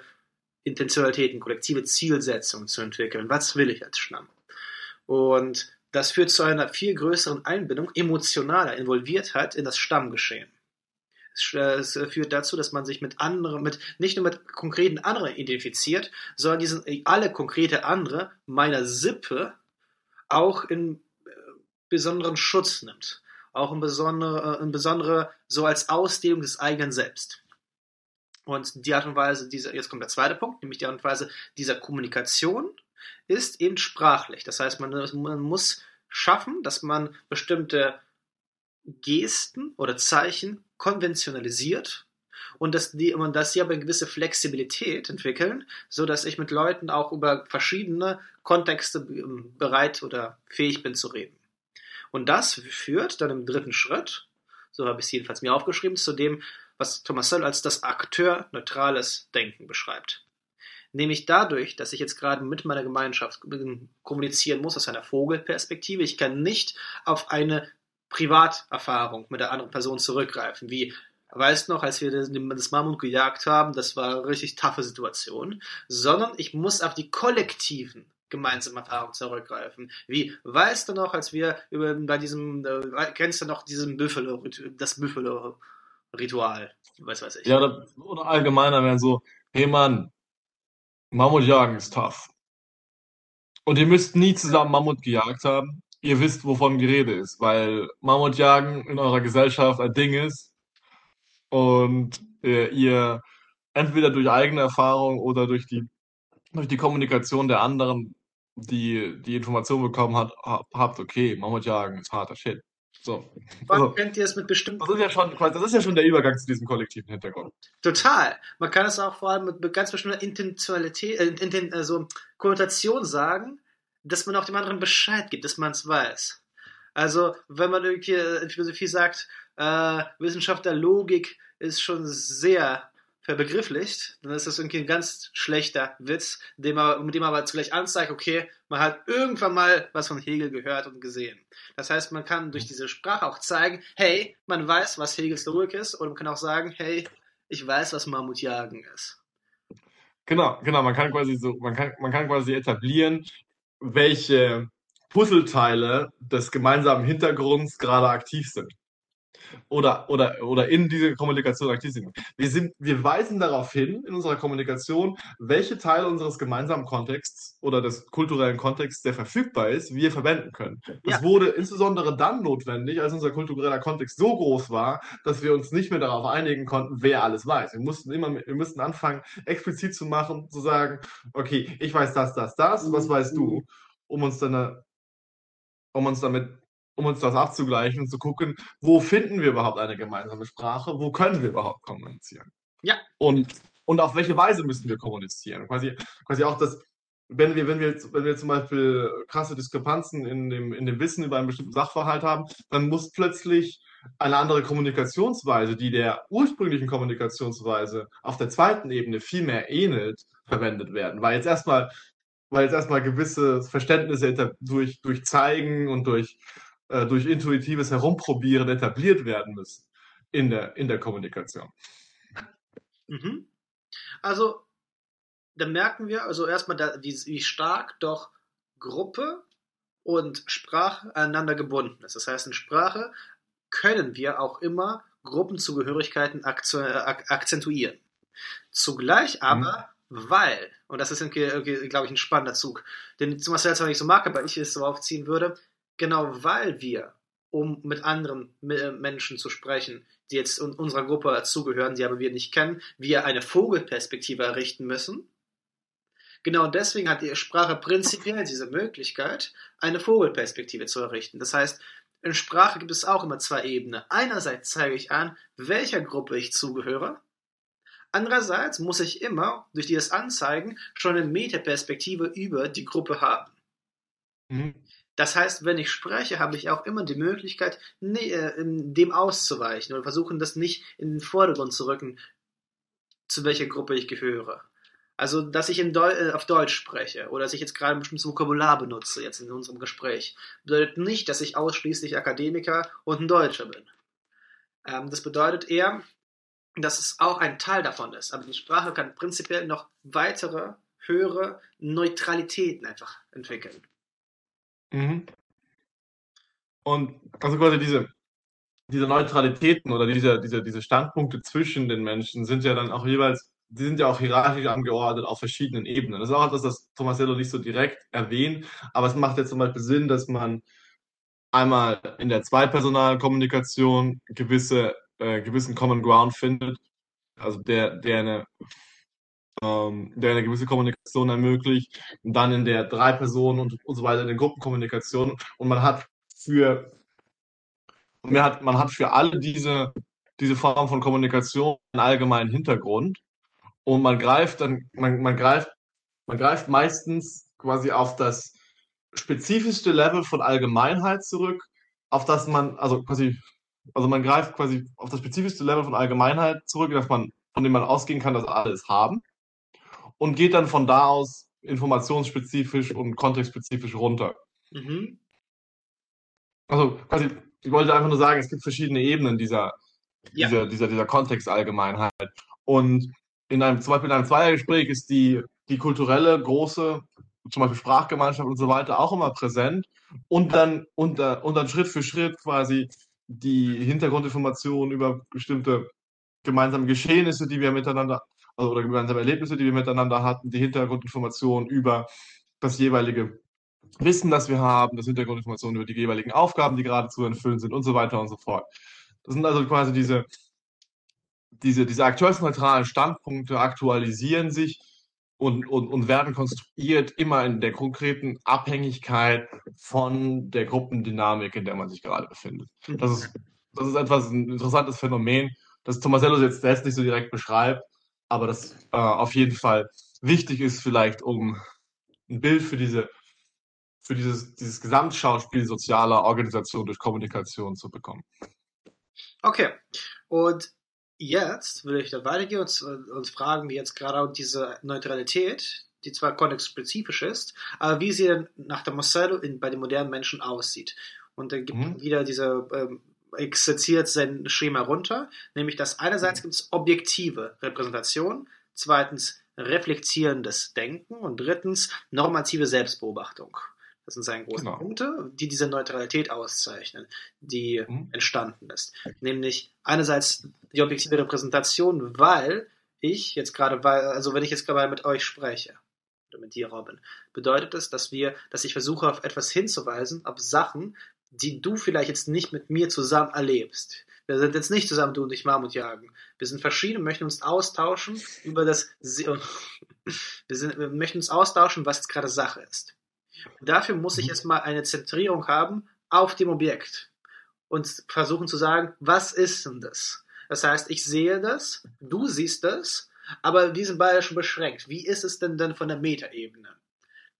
Intentionalitäten, kollektive Zielsetzungen zu entwickeln. Was will ich als Stamm? Und das führt zu einer viel größeren Einbindung, emotionaler Involviertheit in das Stammgeschehen. Es führt dazu, dass man sich mit anderen, mit, nicht nur mit konkreten anderen identifiziert, sondern diesen, alle konkrete andere meiner Sippe auch in besonderen Schutz nimmt. Auch in besondere, in besondere so als Ausdehnung des eigenen Selbst. Und die Art und Weise dieser, jetzt kommt der zweite Punkt, nämlich die Art und Weise dieser Kommunikation ist eben sprachlich. Das heißt, man, man muss schaffen, dass man bestimmte Gesten oder Zeichen konventionalisiert und dass die und dass sie aber eine gewisse Flexibilität entwickeln, so dass ich mit Leuten auch über verschiedene Kontexte bereit oder fähig bin zu reden. Und das führt dann im dritten Schritt, so habe ich es jedenfalls mir aufgeschrieben, zu dem, was Thomas Sell als das Akteur-neutrales Denken beschreibt. Nämlich dadurch, dass ich jetzt gerade mit meiner Gemeinschaft kommunizieren muss aus einer Vogelperspektive. Ich kann nicht auf eine Privaterfahrung mit der anderen Person zurückgreifen, wie weißt noch, als wir das Mammut gejagt haben, das war eine richtig taffe Situation, sondern ich muss auf die kollektiven gemeinsame Erfahrung zurückgreifen. Wie weißt du noch, als wir über, bei diesem, äh, kennst du noch diesen Buffalo, das Buffalo-Ritual? Was weiß ich. Ja, oder, oder allgemeiner wären so, hey Mann, Mammut jagen ist tough. Und ihr müsst nie zusammen Mammut gejagt haben. Ihr wisst, wovon die Rede ist, weil Mammutjagen in eurer Gesellschaft ein Ding ist und äh, ihr entweder durch eigene Erfahrung oder durch die durch die Kommunikation der anderen die die Information bekommen hat, habt, okay, Mammutjagen ist harter Shit. So. Also, könnt ihr es mit bestimmten. Das ist, ja schon, das ist ja schon der Übergang zu diesem kollektiven Hintergrund. Total. Man kann es auch vor allem mit ganz bestimmter Intentionalität, äh, Inten, also Konnotation sagen, dass man auch dem anderen Bescheid gibt, dass man es weiß. Also, wenn man irgendwie in Philosophie sagt, äh, Wissenschaft der Logik ist schon sehr verbegrifflicht, dann ist das irgendwie ein ganz schlechter Witz, dem man, mit dem man aber zugleich anzeigt, okay, man hat irgendwann mal was von Hegel gehört und gesehen. Das heißt, man kann durch diese Sprache auch zeigen, hey, man weiß, was Hegels Logik ist, oder man kann auch sagen, hey, ich weiß, was Mammutjagen ist. Genau, genau, man kann quasi so, man kann, man kann quasi etablieren, welche Puzzleteile des gemeinsamen Hintergrunds gerade aktiv sind. Oder, oder, oder in diese Kommunikation aktiv sind. Wir, sind. wir weisen darauf hin in unserer Kommunikation, welche Teile unseres gemeinsamen Kontexts oder des kulturellen Kontexts, der verfügbar ist, wir verwenden können. Das ja. wurde insbesondere dann notwendig, als unser kultureller Kontext so groß war, dass wir uns nicht mehr darauf einigen konnten, wer alles weiß. Wir mussten immer, wir mussten anfangen, explizit zu machen, zu sagen, okay, ich weiß das, das, das, was weißt du, um uns dann, um uns damit um uns das abzugleichen und zu gucken, wo finden wir überhaupt eine gemeinsame Sprache, wo können wir überhaupt kommunizieren. Ja. Und, und auf welche Weise müssen wir kommunizieren. Quasi, quasi auch das, wenn wir, wenn, wir, wenn wir zum Beispiel krasse Diskrepanzen in dem, in dem Wissen über einen bestimmten Sachverhalt haben, dann muss plötzlich eine andere Kommunikationsweise, die der ursprünglichen Kommunikationsweise auf der zweiten Ebene viel mehr ähnelt, verwendet werden. Weil jetzt erstmal, weil jetzt erstmal gewisse Verständnisse durch, durch Zeigen und durch äh, durch intuitives Herumprobieren etabliert werden müssen in der, in der Kommunikation. Mhm. Also, da merken wir also erstmal, da, wie, wie stark doch Gruppe und Sprache aneinander gebunden ist. Das heißt, in Sprache können wir auch immer Gruppenzugehörigkeiten akzentuieren. Zugleich aber, mhm. weil, und das ist, glaube ich, ein spannender Zug, den Marcel zwar nicht so mag, aber ich es so aufziehen würde, genau weil wir, um mit anderen äh, Menschen zu sprechen, die jetzt unserer Gruppe zugehören, die aber wir nicht kennen, wir eine Vogelperspektive errichten müssen. Genau deswegen hat die Sprache prinzipiell diese Möglichkeit, eine Vogelperspektive zu errichten. Das heißt, in Sprache gibt es auch immer zwei Ebenen. Einerseits zeige ich an, welcher Gruppe ich zugehöre. Andererseits muss ich immer durch dieses Anzeigen schon eine Metaperspektive über die Gruppe haben. Mhm. Das heißt, wenn ich spreche, habe ich auch immer die Möglichkeit, äh, dem auszuweichen oder versuchen, das nicht in den Vordergrund zu rücken, zu welcher Gruppe ich gehöre. Also, dass ich Deu äh, auf Deutsch spreche oder dass ich jetzt gerade ein bestimmtes Vokabular benutze, jetzt in unserem Gespräch, bedeutet nicht, dass ich ausschließlich Akademiker und ein Deutscher bin. Ähm, das bedeutet eher, dass es auch ein Teil davon ist. Aber die Sprache kann prinzipiell noch weitere, höhere Neutralitäten einfach entwickeln. Mhm. Und also quasi diese, diese Neutralitäten oder diese, diese, diese Standpunkte zwischen den Menschen sind ja dann auch jeweils, die sind ja auch hierarchisch angeordnet auf verschiedenen Ebenen. Das ist auch etwas, das Tomasello nicht so direkt erwähnt, aber es macht jetzt zum Beispiel Sinn, dass man einmal in der Zweipersonalkommunikation gewisse, äh, gewissen Common Ground findet, also der, der eine ähm, der eine gewisse Kommunikation ermöglicht. Und dann in der drei Personen und, und so weiter in der Gruppenkommunikation. Und man hat für man hat, man hat für alle diese, diese Form von Kommunikation einen allgemeinen Hintergrund. Und man greift dann, man, man greift, man greift meistens quasi auf das spezifischste Level von Allgemeinheit zurück, auf das man, also quasi, also man greift quasi auf das spezifischste Level von Allgemeinheit zurück, dass man, von dem man ausgehen kann, dass alle es haben und geht dann von da aus informationsspezifisch und kontextspezifisch runter. Mhm. Also quasi, ich wollte einfach nur sagen, es gibt verschiedene Ebenen dieser, ja. dieser, dieser, dieser Kontextallgemeinheit. Und in einem, zum Beispiel in einem Zweiergespräch ist die, die kulturelle große, zum Beispiel Sprachgemeinschaft und so weiter, auch immer präsent. Und dann, und, und dann Schritt für Schritt quasi die Hintergrundinformationen über bestimmte gemeinsame Geschehnisse, die wir miteinander oder gemeinsame Erlebnisse, die wir miteinander hatten, die Hintergrundinformationen über das jeweilige Wissen, das wir haben, das Hintergrundinformationen über die jeweiligen Aufgaben, die gerade zu erfüllen sind und so weiter und so fort. Das sind also quasi diese, diese, diese akteursneutralen Standpunkte aktualisieren sich und, und, und werden konstruiert immer in der konkreten Abhängigkeit von der Gruppendynamik, in der man sich gerade befindet. Das ist, das ist etwas ein interessantes Phänomen, das Tomasello jetzt selbst nicht so direkt beschreibt, aber das äh, auf jeden Fall wichtig ist, vielleicht um ein Bild für diese für dieses, dieses Gesamtschauspiel sozialer Organisation durch Kommunikation zu bekommen. Okay. Und jetzt würde ich dann weitergehen und uns fragen, wie jetzt gerade diese Neutralität, die zwar kontextspezifisch ist, aber wie sie dann nach der Marcello in, bei den modernen Menschen aussieht. Und dann gibt mhm. wieder diese ähm, exerziert sein Schema runter, nämlich dass einerseits gibt es objektive Repräsentation, zweitens reflektierendes Denken und drittens normative Selbstbeobachtung. Das sind seine großen genau. Punkte, die diese Neutralität auszeichnen, die mhm. entstanden ist. Nämlich einerseits die objektive Repräsentation, weil ich jetzt gerade, also wenn ich jetzt gerade mit euch spreche, oder mit dir, Robin, bedeutet es, dass wir, dass ich versuche, auf etwas hinzuweisen, auf Sachen, die du vielleicht jetzt nicht mit mir zusammen erlebst. Wir sind jetzt nicht zusammen, du und ich, Mammut jagen. Wir sind verschieden und möchten uns austauschen über das, *laughs* wir, sind, wir möchten uns austauschen, was jetzt gerade Sache ist. Und dafür muss ich mhm. erstmal eine Zentrierung haben auf dem Objekt und versuchen zu sagen, was ist denn das? Das heißt, ich sehe das, du siehst das, aber wir sind beide schon beschränkt. Wie ist es denn dann von der Metaebene?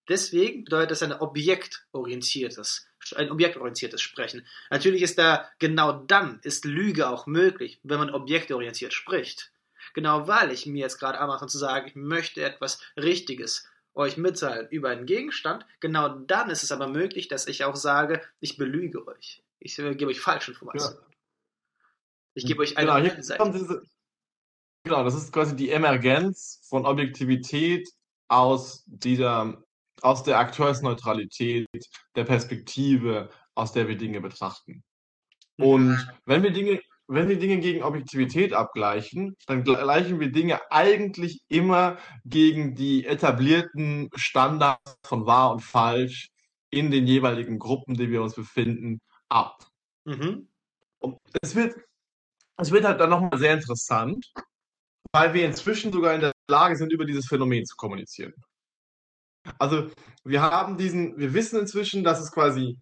Deswegen bedeutet das ein objektorientiertes, ein objektorientiertes Sprechen. Natürlich ist da genau dann ist Lüge auch möglich, wenn man objektorientiert spricht. Genau weil ich mir jetzt gerade anmache zu sagen, ich möchte etwas Richtiges euch mitteilen über einen Gegenstand, genau dann ist es aber möglich, dass ich auch sage, ich belüge euch. Ich äh, gebe euch falsche Informationen. Ja. Ich gebe euch eine genau, Seite. Diese, genau, das ist quasi die Emergenz von Objektivität aus dieser, aus der Akteursneutralität, der Perspektive, aus der wir Dinge betrachten. Und mhm. wenn wir Dinge, wenn wir Dinge gegen Objektivität abgleichen, dann gleichen wir Dinge eigentlich immer gegen die etablierten Standards von wahr und falsch in den jeweiligen Gruppen, in denen wir uns befinden, ab. Mhm. Und es wird es wird halt dann nochmal sehr interessant, weil wir inzwischen sogar in der Lage sind, über dieses Phänomen zu kommunizieren. Also wir haben diesen, wir wissen inzwischen, dass es quasi,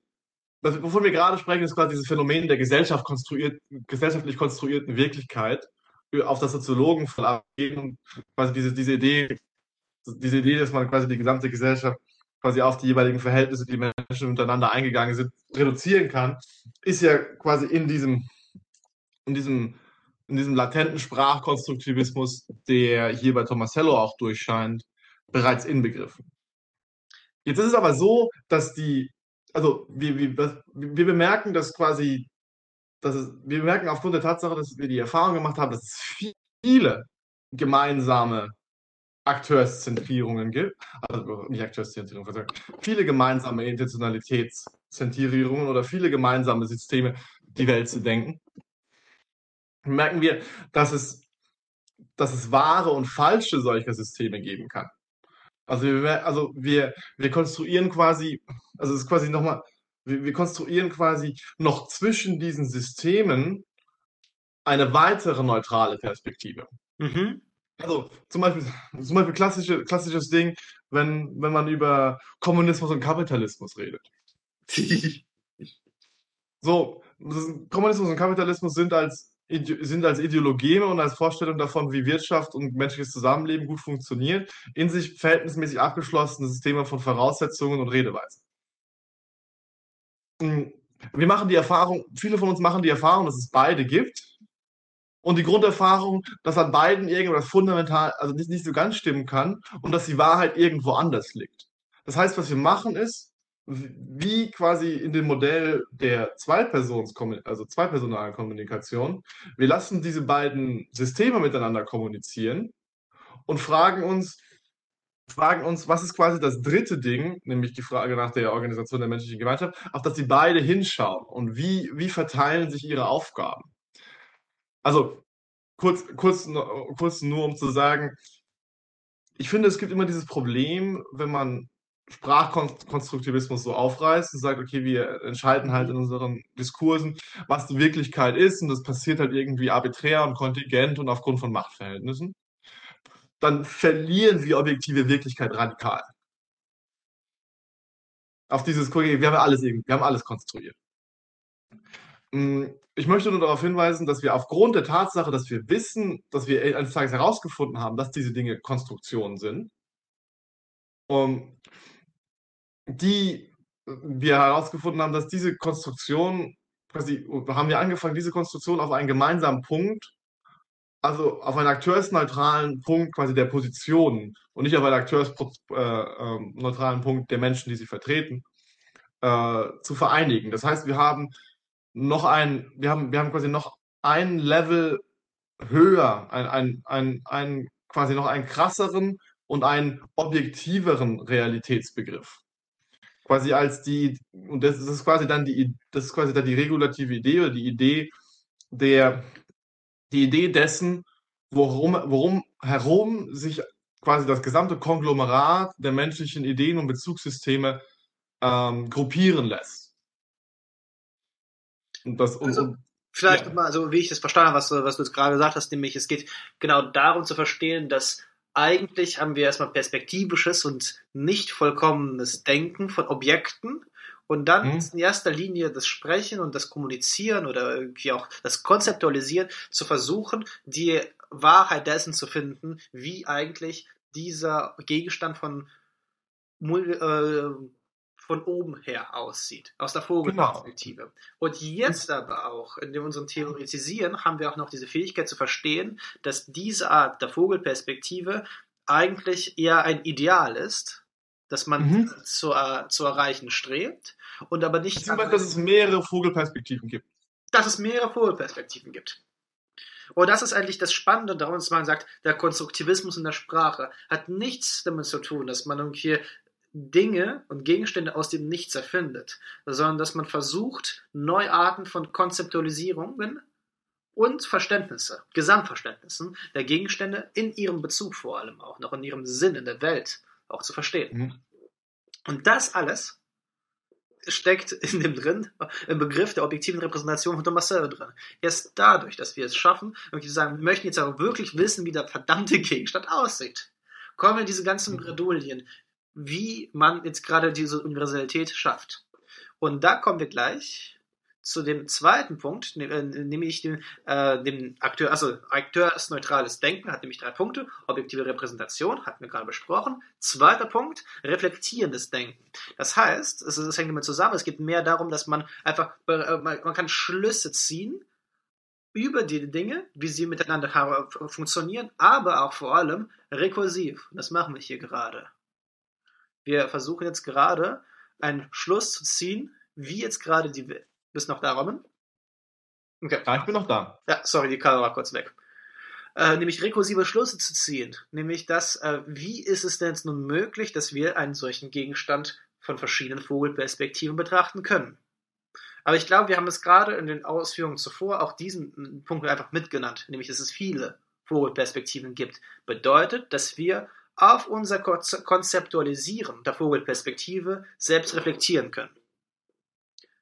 wovon wir gerade sprechen, ist quasi dieses Phänomen der Gesellschaft konstruiert, gesellschaftlich konstruierten Wirklichkeit, auf das Soziologen und quasi diese, diese Idee, diese Idee, dass man quasi die gesamte Gesellschaft quasi auf die jeweiligen Verhältnisse, die Menschen untereinander eingegangen sind, reduzieren kann, ist ja quasi in diesem in diesem, in diesem latenten Sprachkonstruktivismus, der hier bei Tomasello auch durchscheint, bereits inbegriffen. Jetzt ist es aber so, dass die, also wir, wir, wir bemerken, dass quasi, dass es, wir bemerken aufgrund der Tatsache, dass wir die Erfahrung gemacht haben, dass es viele gemeinsame Akteurszentrierungen gibt, also nicht Akteurszentrierungen, viele gemeinsame Intentionalitätszentrierungen oder viele gemeinsame Systeme, die Welt zu denken merken wir, dass es, dass es wahre und falsche solcher Systeme geben kann. Also wir, also wir, wir konstruieren quasi, also es ist quasi nochmal, wir, wir konstruieren quasi noch zwischen diesen Systemen eine weitere neutrale Perspektive. Mhm. Also zum Beispiel, zum Beispiel klassische, klassisches Ding, wenn, wenn man über Kommunismus und Kapitalismus redet. *laughs* so, Kommunismus und Kapitalismus sind als sind als Ideologie und als Vorstellung davon, wie Wirtschaft und menschliches Zusammenleben gut funktioniert, in sich verhältnismäßig abgeschlossene Systeme von Voraussetzungen und Redeweisen. Hm, wir machen die Erfahrung, viele von uns machen die Erfahrung, dass es beide gibt. Und die Grunderfahrung, dass an beiden irgendwas fundamental, also nicht, nicht so ganz stimmen kann und dass die Wahrheit irgendwo anders liegt. Das heißt, was wir machen ist, wie quasi in dem Modell der Zweipersons also zweipersonalen Kommunikation. Wir lassen diese beiden Systeme miteinander kommunizieren und fragen uns, fragen uns, was ist quasi das dritte Ding, nämlich die Frage nach der Organisation der menschlichen Gemeinschaft, auf das sie beide hinschauen und wie, wie verteilen sich ihre Aufgaben. Also kurz, kurz, kurz nur um zu sagen, ich finde, es gibt immer dieses Problem, wenn man Sprachkonstruktivismus so aufreißt und sagt, okay, wir entscheiden halt in unseren Diskursen, was die Wirklichkeit ist und das passiert halt irgendwie arbiträr und kontingent und aufgrund von Machtverhältnissen, dann verlieren wir objektive Wirklichkeit radikal. Auf dieses, wir haben alles, wir haben alles konstruiert. Mm, ich möchte nur darauf hinweisen, dass wir aufgrund der Tatsache, dass wir wissen, dass wir eines Tages herausgefunden haben, dass diese Dinge Konstruktionen sind, um, die wir herausgefunden haben, dass diese Konstruktion, quasi, haben wir angefangen, diese Konstruktion auf einen gemeinsamen Punkt, also auf einen akteursneutralen Punkt quasi der Positionen und nicht auf einen akteursneutralen äh, äh, Punkt der Menschen, die sie vertreten, äh, zu vereinigen. Das heißt, wir haben noch ein, wir haben, wir haben quasi noch ein Level höher, ein, ein, ein, ein quasi noch einen krasseren und einen objektiveren Realitätsbegriff. Quasi als die, und das ist quasi dann die, das ist quasi dann die regulative Idee oder die Idee der, die Idee dessen, worum, worum herum sich quasi das gesamte Konglomerat der menschlichen Ideen und Bezugssysteme ähm, gruppieren lässt. Und das, und, also, vielleicht ja. mal, so wie ich das verstanden habe, was, was du jetzt gerade gesagt hast, nämlich es geht genau darum zu verstehen, dass eigentlich haben wir erstmal perspektivisches und nicht vollkommenes Denken von Objekten und dann mhm. in erster Linie das Sprechen und das Kommunizieren oder irgendwie auch das Konzeptualisieren zu versuchen, die Wahrheit dessen zu finden, wie eigentlich dieser Gegenstand von äh, von oben her aussieht, aus der Vogelperspektive. Genau. Und jetzt aber auch in unserem Theoretisieren haben wir auch noch diese Fähigkeit zu verstehen, dass diese Art der Vogelperspektive eigentlich eher ein Ideal ist, das man mhm. zu, äh, zu erreichen strebt und aber nicht. Beziehungsweise, dass es mehrere Vogelperspektiven gibt. Dass es mehrere Vogelperspektiven gibt. Und das ist eigentlich das Spannende darum, dass man sagt, der Konstruktivismus in der Sprache hat nichts damit zu tun, dass man irgendwie Dinge und Gegenstände aus dem Nichts erfindet, sondern dass man versucht, Neuarten von Konzeptualisierungen und Verständnisse, Gesamtverständnissen der Gegenstände in ihrem Bezug vor allem auch, noch in ihrem Sinn in der Welt auch zu verstehen. Mhm. Und das alles steckt in dem drin, im Begriff der objektiven Repräsentation von Thomas Selve drin. Erst dadurch, dass wir es schaffen, irgendwie zu sagen, wir möchten jetzt aber wirklich wissen, wie der verdammte Gegenstand aussieht, kommen wir diese ganzen mhm. Bredouillen, wie man jetzt gerade diese Universalität schafft. Und da kommen wir gleich zu dem zweiten Punkt, ne, äh, nämlich dem, äh, dem Akteur, also Akteur ist neutrales Denken, hat nämlich drei Punkte. Objektive Repräsentation, hatten wir gerade besprochen. Zweiter Punkt, reflektierendes Denken. Das heißt, es, es hängt damit zusammen, es geht mehr darum, dass man einfach, äh, man kann Schlüsse ziehen über die Dinge, wie sie miteinander funktionieren, aber auch vor allem rekursiv. Das machen wir hier gerade. Wir versuchen jetzt gerade einen Schluss zu ziehen, wie jetzt gerade die. Bist noch da, Robin? Okay. Ja, ich bin noch da. Ja, sorry, die Kamera war kurz weg. Äh, nämlich rekursive Schlüsse zu ziehen. Nämlich das, äh, wie ist es denn jetzt nun möglich, dass wir einen solchen Gegenstand von verschiedenen Vogelperspektiven betrachten können? Aber ich glaube, wir haben es gerade in den Ausführungen zuvor auch diesen Punkt einfach mitgenannt, nämlich dass es viele Vogelperspektiven gibt. Bedeutet, dass wir auf unser Konzeptualisieren der Vogelperspektive selbst reflektieren können.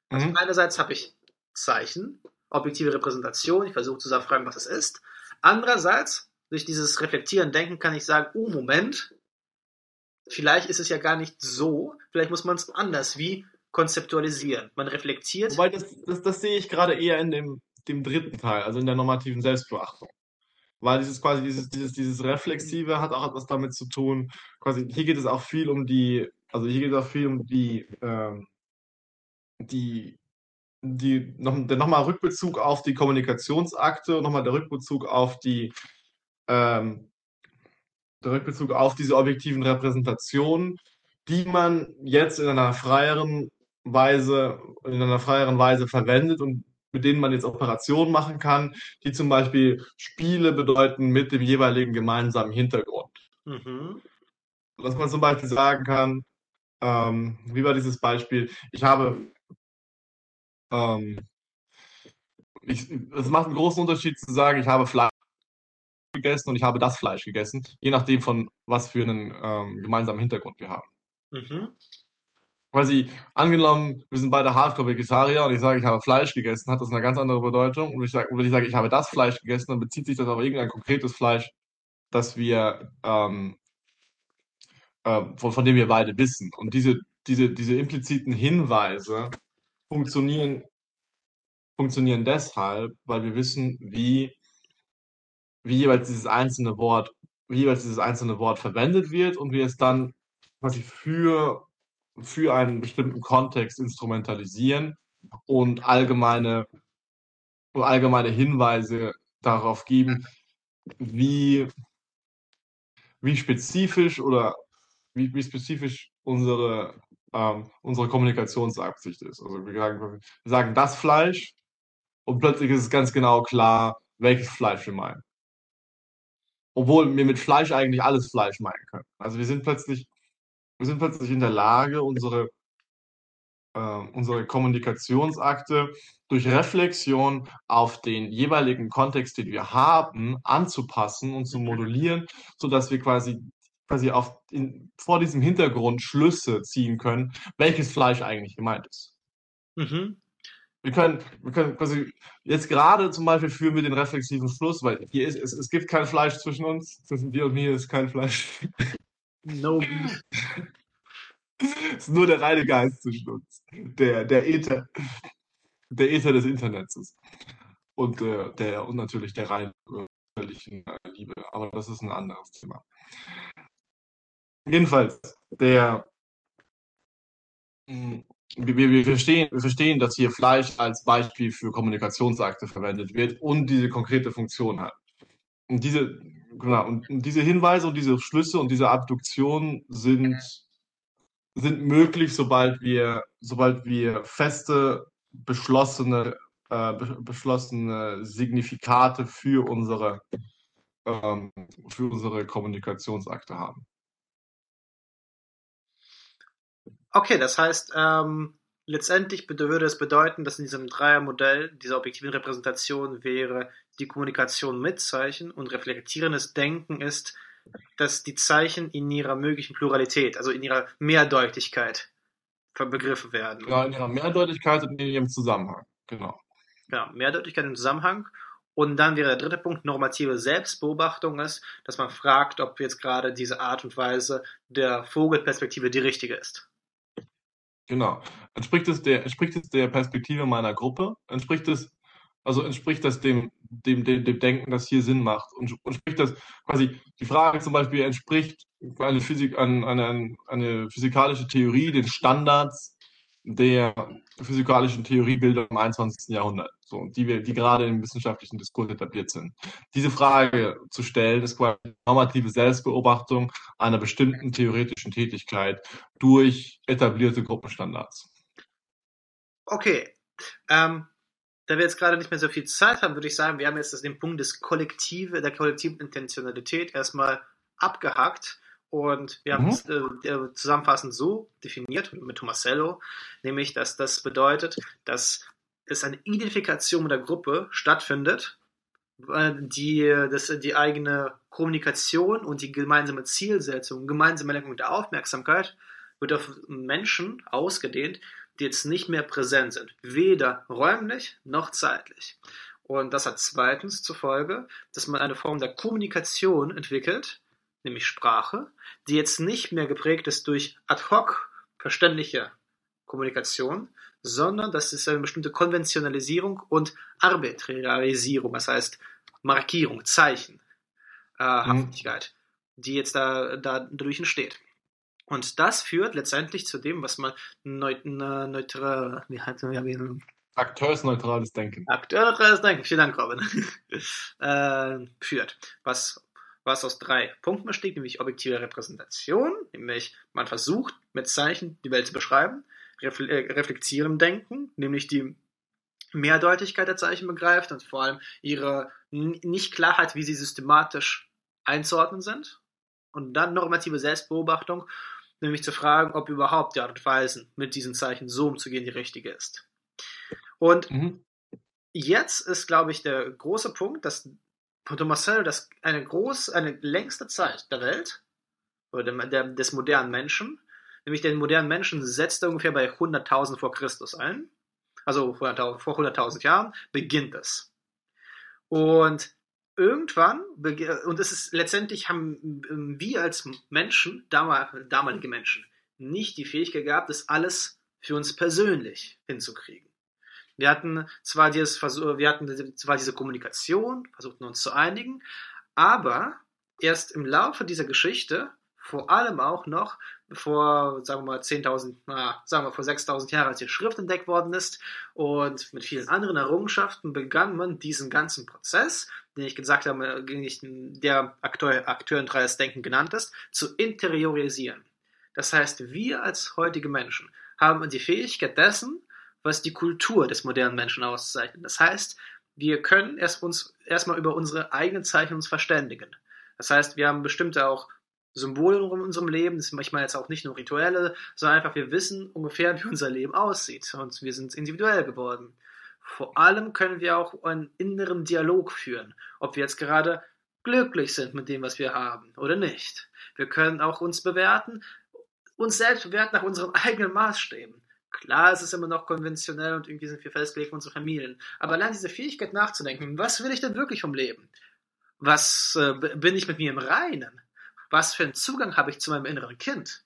Also mhm. einerseits habe ich Zeichen, objektive Repräsentation, ich versuche zu sagen, was es ist. Andererseits, durch dieses Reflektieren, Denken kann ich sagen, oh Moment, vielleicht ist es ja gar nicht so, vielleicht muss man es anders wie konzeptualisieren. Man reflektiert. Wobei, das, das, das sehe ich gerade eher in dem, dem dritten Teil, also in der normativen Selbstbeachtung weil dieses quasi dieses, dieses, dieses Reflexive hat auch etwas damit zu tun. Quasi, hier geht es auch viel um die, also hier geht es auch viel um die, ähm, die, die noch, nochmal Rückbezug auf die Kommunikationsakte nochmal der Rückbezug auf die, ähm, der Rückbezug auf diese objektiven Repräsentationen, die man jetzt in einer freieren Weise, in einer freieren Weise verwendet und mit denen man jetzt Operationen machen kann, die zum Beispiel Spiele bedeuten mit dem jeweiligen gemeinsamen Hintergrund. Mhm. Dass man zum Beispiel sagen kann, ähm, wie war dieses Beispiel, ich habe, ähm, ich, es macht einen großen Unterschied zu sagen, ich habe Fleisch gegessen und ich habe das Fleisch gegessen, je nachdem von was für einen ähm, gemeinsamen Hintergrund wir haben. Mhm quasi angenommen, wir sind beide Hardcore-Vegetarier und ich sage, ich habe Fleisch gegessen, hat das eine ganz andere Bedeutung. Und ich sage, wenn ich sage, ich habe das Fleisch gegessen, dann bezieht sich das auf irgendein konkretes Fleisch, das wir, ähm, äh, von, von dem wir beide wissen. Und diese, diese, diese impliziten Hinweise funktionieren, funktionieren deshalb, weil wir wissen, wie, wie jeweils dieses einzelne Wort, wie jeweils dieses einzelne Wort verwendet wird und wie es dann quasi für für einen bestimmten Kontext instrumentalisieren und allgemeine, allgemeine Hinweise darauf geben, wie, wie spezifisch oder wie, wie spezifisch unsere, ähm, unsere Kommunikationsabsicht ist. Also wir sagen, wir sagen das Fleisch und plötzlich ist es ganz genau klar, welches Fleisch wir meinen. Obwohl wir mit Fleisch eigentlich alles Fleisch meinen können. Also wir sind plötzlich wir sind plötzlich in der Lage, unsere, äh, unsere Kommunikationsakte durch Reflexion auf den jeweiligen Kontext, den wir haben, anzupassen und zu modulieren, sodass wir quasi quasi auf in, vor diesem Hintergrund Schlüsse ziehen können, welches Fleisch eigentlich gemeint ist. Mhm. Wir können, wir können quasi jetzt gerade zum Beispiel führen wir den reflexiven Schluss, weil hier ist es, es gibt kein Fleisch zwischen uns, zwischen dir und mir ist kein Fleisch. No. *laughs* es ist nur der reine Geist zwischen uns, der der Äther, der Äther des Internets ist und äh, der und natürlich der reine völligen Liebe, aber das ist ein anderes Thema. Jedenfalls, der, hm, wir, wir, verstehen, wir verstehen, dass hier Fleisch als Beispiel für Kommunikationsakte verwendet wird und diese konkrete Funktion hat. Und diese, genau, und diese Hinweise und diese Schlüsse und diese Abduktion sind, sind möglich, sobald wir, sobald wir feste, beschlossene, äh, beschlossene Signifikate für unsere, ähm, für unsere Kommunikationsakte haben. Okay, das heißt, ähm, letztendlich würde es bedeuten, dass in diesem Dreiermodell dieser objektiven Repräsentation wäre die Kommunikation mit Zeichen und reflektierendes Denken ist, dass die Zeichen in ihrer möglichen Pluralität, also in ihrer Mehrdeutigkeit begriffen werden. Ja, in ihrer Mehrdeutigkeit und in ihrem Zusammenhang, genau. Genau, Mehrdeutigkeit im Zusammenhang. Und dann wäre der dritte Punkt normative Selbstbeobachtung ist, dass man fragt, ob jetzt gerade diese Art und Weise der Vogelperspektive die richtige ist. Genau. Entspricht es der, entspricht es der Perspektive meiner Gruppe? Entspricht es, also entspricht das dem, dem, dem, dem Denken, das hier Sinn macht? Und entspricht das quasi, die Frage zum Beispiel, entspricht eine Physik, eine, eine, eine physikalische Theorie den Standards der physikalischen Theoriebilder im 21. Jahrhundert, so, die wir, die gerade im wissenschaftlichen Diskurs etabliert sind. Diese Frage zu stellen, ist quasi normative Selbstbeobachtung einer bestimmten theoretischen Tätigkeit durch etablierte Gruppenstandards. Okay. Ähm, da wir jetzt gerade nicht mehr so viel Zeit haben, würde ich sagen, wir haben jetzt den Punkt des Kollektive, der kollektiven Intentionalität erstmal abgehakt. Und wir haben mhm. es äh, zusammenfassend so definiert mit Tomasello, nämlich, dass das bedeutet, dass es eine Identifikation mit der Gruppe stattfindet, die, das, die eigene Kommunikation und die gemeinsame Zielsetzung, gemeinsame Lenkung der Aufmerksamkeit wird auf Menschen ausgedehnt, die jetzt nicht mehr präsent sind, weder räumlich noch zeitlich. Und das hat zweitens zur Folge, dass man eine Form der Kommunikation entwickelt, nämlich Sprache, die jetzt nicht mehr geprägt ist durch ad hoc verständliche Kommunikation, sondern das ist eine bestimmte Konventionalisierung und Arbitrarisierung, das heißt Markierung, Zeichen, äh, mhm. Haftigkeit, die jetzt da, da dadurch entsteht. Und das führt letztendlich zu dem, was man neut neutral, wie heißt ja, Akteursneutrales Denken. Akteursneutrales Denken, vielen Dank, Robin. *laughs* äh, führt. Was was aus drei Punkten besteht, nämlich objektive Repräsentation, nämlich man versucht mit Zeichen die Welt zu beschreiben, refle äh, reflektieren Denken, nämlich die Mehrdeutigkeit der Zeichen begreift und vor allem ihre Nicht-Klarheit, wie sie systematisch einzuordnen sind. Und dann normative Selbstbeobachtung, nämlich zu fragen, ob überhaupt die Art und Weise, mit diesen Zeichen so umzugehen, die richtige ist. Und mhm. jetzt ist, glaube ich, der große Punkt, dass Ponto Marcello, das eine groß, eine längste Zeit der Welt, oder der, des modernen Menschen, nämlich den modernen Menschen setzt ungefähr bei 100.000 vor Christus ein. Also vor 100.000 Jahren beginnt es. Und irgendwann, und es ist letztendlich haben ähm, wir als Menschen, damalige Menschen, nicht die Fähigkeit gehabt, das alles für uns persönlich hinzukriegen. Wir hatten zwar dieses Versuch, wir hatten zwar diese Kommunikation, versuchten uns zu einigen, aber erst im Laufe dieser Geschichte, vor allem auch noch vor, sagen wir mal, 10.000, sagen wir vor 6.000 Jahren, als die Schrift entdeckt worden ist und mit vielen anderen Errungenschaften begann man diesen ganzen Prozess, den ich gesagt habe, der Akteur, in Dreies Denken genannt ist, zu interiorisieren. Das heißt, wir als heutige Menschen haben die Fähigkeit dessen, was die Kultur des modernen Menschen auszeichnet. Das heißt, wir können erst uns erstmal über unsere eigenen Zeichen uns verständigen. Das heißt, wir haben bestimmte auch Symbole in unserem Leben, das ist manchmal jetzt auch nicht nur Rituelle, sondern einfach wir wissen ungefähr, wie unser Leben aussieht und wir sind individuell geworden. Vor allem können wir auch einen inneren Dialog führen, ob wir jetzt gerade glücklich sind mit dem, was wir haben oder nicht. Wir können auch uns bewerten, uns selbst bewerten nach unseren eigenen Maßstäben. Klar, es ist immer noch konventionell und irgendwie sind wir festgelegt für unsere Familien. Aber allein diese Fähigkeit nachzudenken, was will ich denn wirklich vom Leben? Was äh, bin ich mit mir im Reinen? Was für einen Zugang habe ich zu meinem inneren Kind?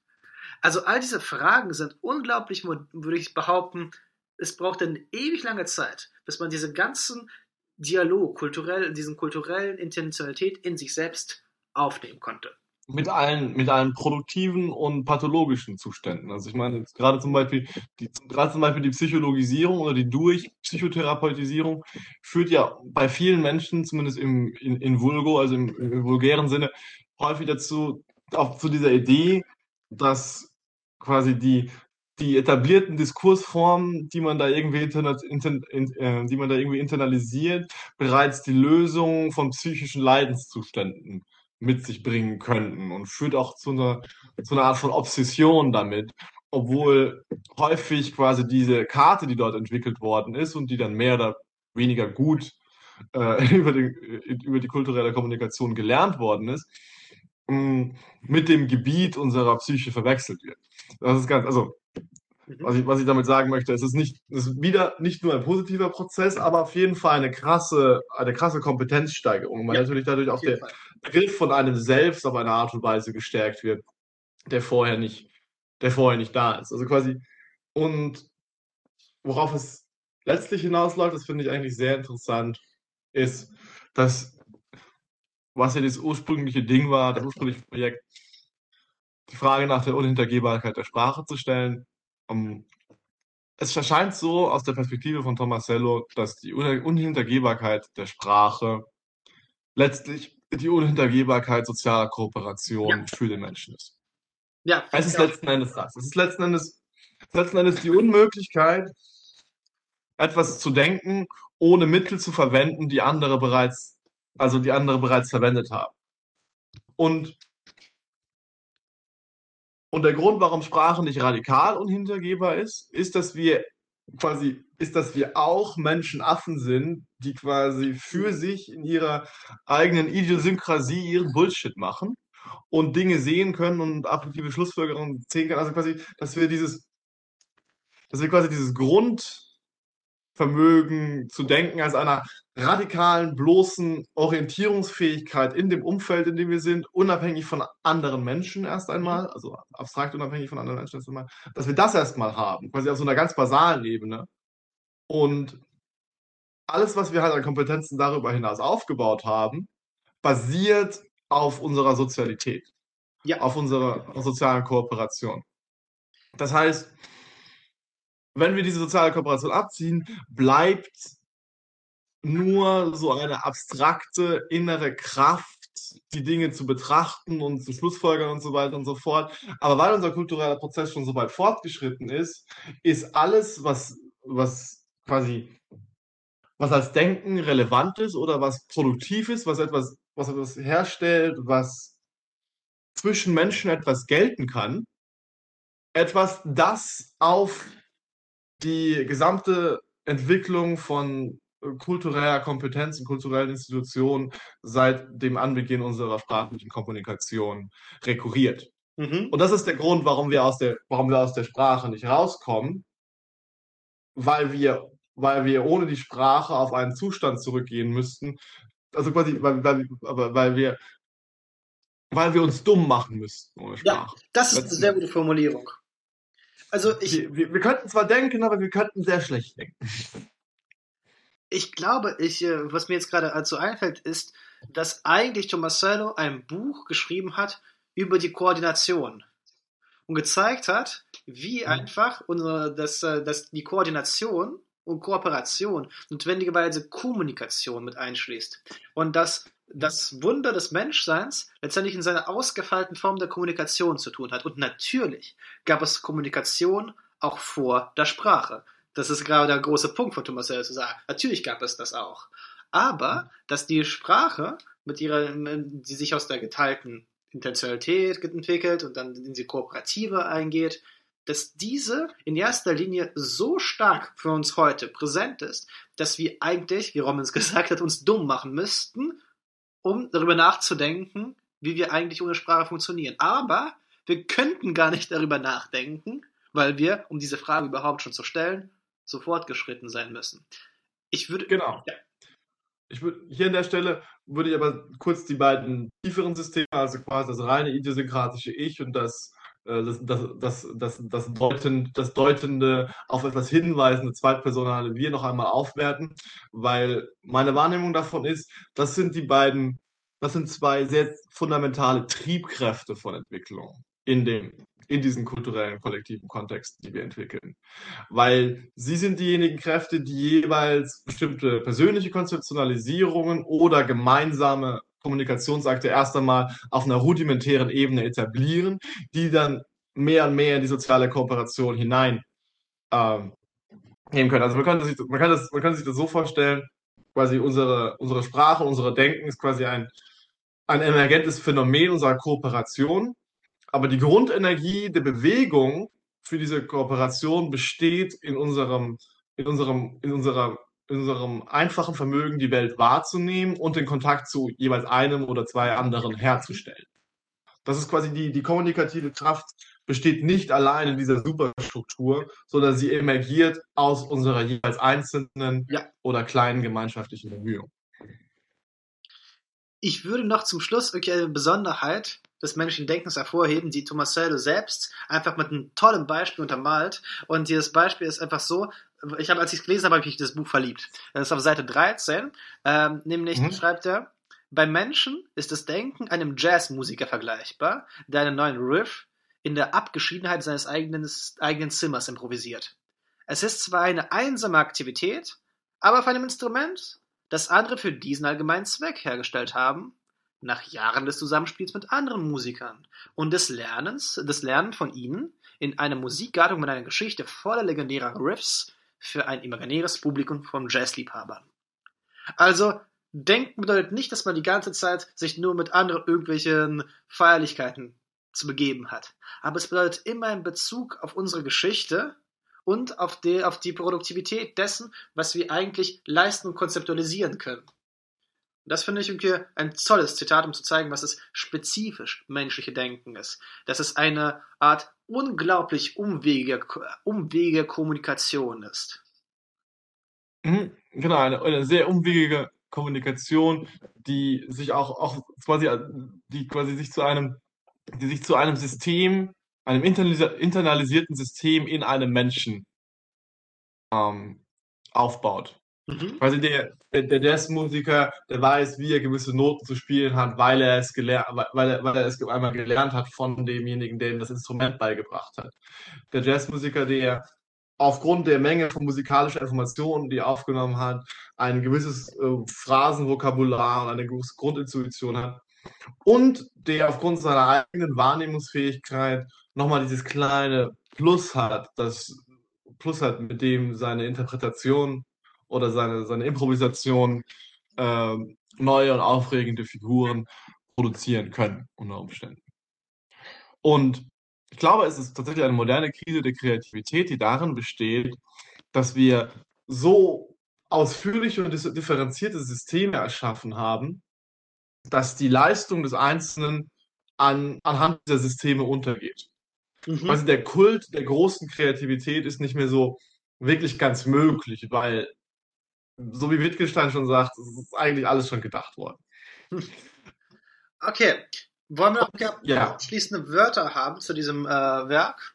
Also all diese Fragen sind unglaublich, würde ich behaupten, es braucht eine ewig lange Zeit, bis man diese ganzen Dialog, kulturell, diesen kulturellen Intentionalität in sich selbst aufnehmen konnte. Mit allen, mit allen produktiven und pathologischen Zuständen. Also ich meine, gerade zum Beispiel, die, gerade zum Beispiel die Psychologisierung oder die Durch-Psychotherapeutisierung führt ja bei vielen Menschen, zumindest im, in, in Vulgo, also im, im vulgären Sinne, häufig dazu, auch zu dieser Idee, dass quasi die, die etablierten Diskursformen, die man da irgendwie interna, inter, in, äh, die man da irgendwie internalisiert, bereits die Lösung von psychischen Leidenszuständen mit sich bringen könnten und führt auch zu einer, zu einer Art von Obsession damit, obwohl häufig quasi diese Karte, die dort entwickelt worden ist und die dann mehr oder weniger gut äh, *laughs* über, den, über die kulturelle Kommunikation gelernt worden ist, mit dem Gebiet unserer Psyche verwechselt wird. Das ist ganz, also. Was ich, was ich damit sagen möchte, es ist nicht, es ist wieder nicht nur ein positiver Prozess, aber auf jeden Fall eine krasse, eine krasse Kompetenzsteigerung, weil ja, natürlich dadurch auch der Fall. Begriff von einem selbst auf eine Art und Weise gestärkt wird, der vorher nicht, der vorher nicht da ist. Also quasi, und worauf es letztlich hinausläuft, das finde ich eigentlich sehr interessant, ist, dass was ja das ursprüngliche Ding war, das ursprüngliche Projekt, die Frage nach der Unhintergehbarkeit der Sprache zu stellen. Um, ähm, es erscheint so aus der Perspektive von Tomasello, dass die Unhintergehbarkeit der Sprache letztlich die Unhintergehbarkeit sozialer Kooperation ja. für den Menschen ist. Ja, es ist letzten Endes das. Es ist letzten Endes, letzten Endes die Unmöglichkeit, etwas zu denken, ohne Mittel zu verwenden, die andere bereits also die andere bereits verwendet haben. Und, und der Grund, warum Sprache nicht radikal unhintergehbar ist, ist, dass wir quasi, ist, dass wir auch Menschenaffen sind, die quasi für sich in ihrer eigenen Idiosynkrasie ihren Bullshit machen und Dinge sehen können und affektive Schlussfolgerungen sehen können. Also quasi, dass wir dieses, dass wir quasi dieses Grund, Vermögen zu denken als einer radikalen, bloßen Orientierungsfähigkeit in dem Umfeld, in dem wir sind, unabhängig von anderen Menschen erst einmal, mhm. also abstrakt unabhängig von anderen Menschen erst einmal, dass wir das erstmal haben, quasi auf so einer ganz basalen Ebene. Und alles, was wir halt an Kompetenzen darüber hinaus aufgebaut haben, basiert auf unserer Sozialität, ja. auf unserer sozialen Kooperation. Das heißt, wenn wir diese soziale Kooperation abziehen, bleibt nur so eine abstrakte innere Kraft, die Dinge zu betrachten und zu schlussfolgern und so weiter und so fort. Aber weil unser kultureller Prozess schon so weit fortgeschritten ist, ist alles, was, was quasi, was als Denken relevant ist oder was produktiv ist, was etwas, was etwas herstellt, was zwischen Menschen etwas gelten kann, etwas, das auf die gesamte Entwicklung von äh, kultureller Kompetenz und kulturellen Institutionen seit dem Anbeginn unserer sprachlichen Kommunikation rekurriert. Mhm. Und das ist der Grund, warum wir aus der, warum wir aus der Sprache nicht rauskommen, weil wir, weil wir ohne die Sprache auf einen Zustand zurückgehen müssten. Also quasi, weil, weil, weil wir, weil wir uns dumm machen müssten ohne Sprache. Ja, das ist eine sehr gute Formulierung. Also ich. Wir, wir, wir, könnten zwar denken, aber wir könnten sehr schlecht denken. Ich glaube, ich, äh, was mir jetzt gerade dazu einfällt, ist, dass eigentlich Tomasello ein Buch geschrieben hat über die Koordination und gezeigt hat, wie mhm. einfach unsere, dass, äh, dass die Koordination und Kooperation notwendigerweise Kommunikation mit einschließt. Und dass das Wunder des Menschseins letztendlich in seiner ausgefeilten Form der Kommunikation zu tun hat. Und natürlich gab es Kommunikation auch vor der Sprache. Das ist gerade der große Punkt von Thomas Sowell zu sagen. Natürlich gab es das auch. Aber, dass die Sprache mit ihrer, die sich aus der geteilten Intentionalität entwickelt und dann in die Kooperative eingeht, dass diese in erster Linie so stark für uns heute präsent ist, dass wir eigentlich, wie Romans gesagt hat, uns dumm machen müssten, um darüber nachzudenken, wie wir eigentlich ohne Sprache funktionieren. Aber wir könnten gar nicht darüber nachdenken, weil wir, um diese Frage überhaupt schon zu stellen, so fortgeschritten sein müssen. Ich würde. Genau. Ja. Ich würde hier an der Stelle würde ich aber kurz die beiden tieferen Systeme, also quasi das reine idiosynkratische Ich und das das, das, das, das, das, Deuten, das deutende, auf etwas hinweisende zweitpersonale Wir noch einmal aufwerten, weil meine Wahrnehmung davon ist, das sind die beiden, das sind zwei sehr fundamentale Triebkräfte von Entwicklung in dem in diesen kulturellen kollektiven Kontexten, die wir entwickeln. Weil sie sind diejenigen Kräfte, die jeweils bestimmte persönliche Konzeptionalisierungen oder gemeinsame Kommunikationsakte erst einmal auf einer rudimentären Ebene etablieren, die dann mehr und mehr in die soziale Kooperation hinein ähm, nehmen können. Also man kann, sich, man, kann das, man kann sich das so vorstellen, quasi unsere, unsere Sprache, unsere Denken ist quasi ein, ein emergentes Phänomen unserer Kooperation. Aber die Grundenergie der Bewegung für diese Kooperation besteht in unserem, in unserem, in unserer unserem einfachen Vermögen die Welt wahrzunehmen und den Kontakt zu jeweils einem oder zwei anderen herzustellen. Das ist quasi die, die kommunikative Kraft besteht nicht allein in dieser Superstruktur, sondern sie emergiert aus unserer jeweils einzelnen ja. oder kleinen gemeinschaftlichen Bemühungen. Ich würde noch zum Schluss wirklich eine Besonderheit des menschlichen Denkens hervorheben, die Tomasello selbst einfach mit einem tollen Beispiel untermalt. Und dieses Beispiel ist einfach so, ich habe, als ich es gelesen habe, habe ich mich das Buch verliebt. Das ist auf Seite 13, ähm, nämlich mhm. schreibt er, beim Menschen ist das Denken einem Jazzmusiker vergleichbar, der einen neuen Riff in der Abgeschiedenheit seines eigenen, eigenen Zimmers improvisiert. Es ist zwar eine einsame Aktivität, aber auf einem Instrument, das andere für diesen allgemeinen Zweck hergestellt haben, nach Jahren des Zusammenspiels mit anderen Musikern und des Lernens, des Lernen von ihnen in einer Musikgattung mit einer Geschichte voller legendärer Riffs für ein imaginäres Publikum von Jazzliebhabern. Also, denken bedeutet nicht, dass man die ganze Zeit sich nur mit anderen irgendwelchen Feierlichkeiten zu begeben hat. Aber es bedeutet immer in Bezug auf unsere Geschichte und auf die, auf die Produktivität dessen, was wir eigentlich leisten und konzeptualisieren können. Das finde ich irgendwie ein tolles Zitat, um zu zeigen, was das spezifisch menschliche Denken ist. Dass es eine Art unglaublich umwege, umwege Kommunikation ist. Mhm, genau, eine, eine sehr umwegige Kommunikation, die sich auch, auch quasi, die quasi sich zu einem, die sich zu einem System, einem internalisierten System in einem Menschen ähm, aufbaut. Mhm. Quasi der, der, der Jazzmusiker, der weiß, wie er gewisse Noten zu spielen hat, weil er es gelernt, weil er, weil er es einmal gelernt hat von demjenigen, der ihm das Instrument beigebracht hat. Der Jazzmusiker, der aufgrund der Menge von musikalischen Informationen, die er aufgenommen hat, ein gewisses äh, Phrasenvokabular und eine gewisse Grundintuition hat. Und der aufgrund seiner eigenen Wahrnehmungsfähigkeit nochmal dieses kleine Plus hat, das Plus hat, mit dem seine Interpretation oder seine, seine Improvisation äh, neue und aufregende Figuren produzieren können unter Umständen. Und ich glaube, es ist tatsächlich eine moderne Krise der Kreativität, die darin besteht, dass wir so ausführliche und differenzierte Systeme erschaffen haben, dass die Leistung des Einzelnen an, anhand dieser Systeme untergeht. Mhm. Also der Kult der großen Kreativität ist nicht mehr so wirklich ganz möglich, weil so wie Wittgenstein schon sagt, ist eigentlich alles schon gedacht worden. *laughs* Okay. Wollen wir noch ja. abschließende Wörter haben zu diesem äh, Werk?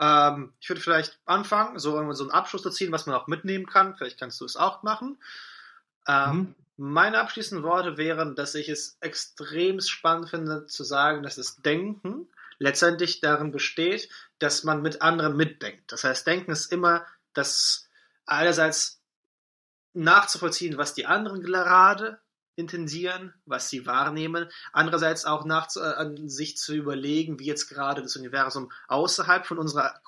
Ähm, ich würde vielleicht anfangen, so, so einen Abschluss zu ziehen, was man auch mitnehmen kann. Vielleicht kannst du es auch machen. Ähm, mhm. Meine abschließenden Worte wären, dass ich es extrem spannend finde, zu sagen, dass das Denken letztendlich darin besteht, dass man mit anderen mitdenkt. Das heißt, Denken ist immer das einerseits nachzuvollziehen, was die anderen gerade intensieren, was sie wahrnehmen. Andererseits auch nach, äh, sich zu überlegen, wie jetzt gerade das Universum außerhalb von unserer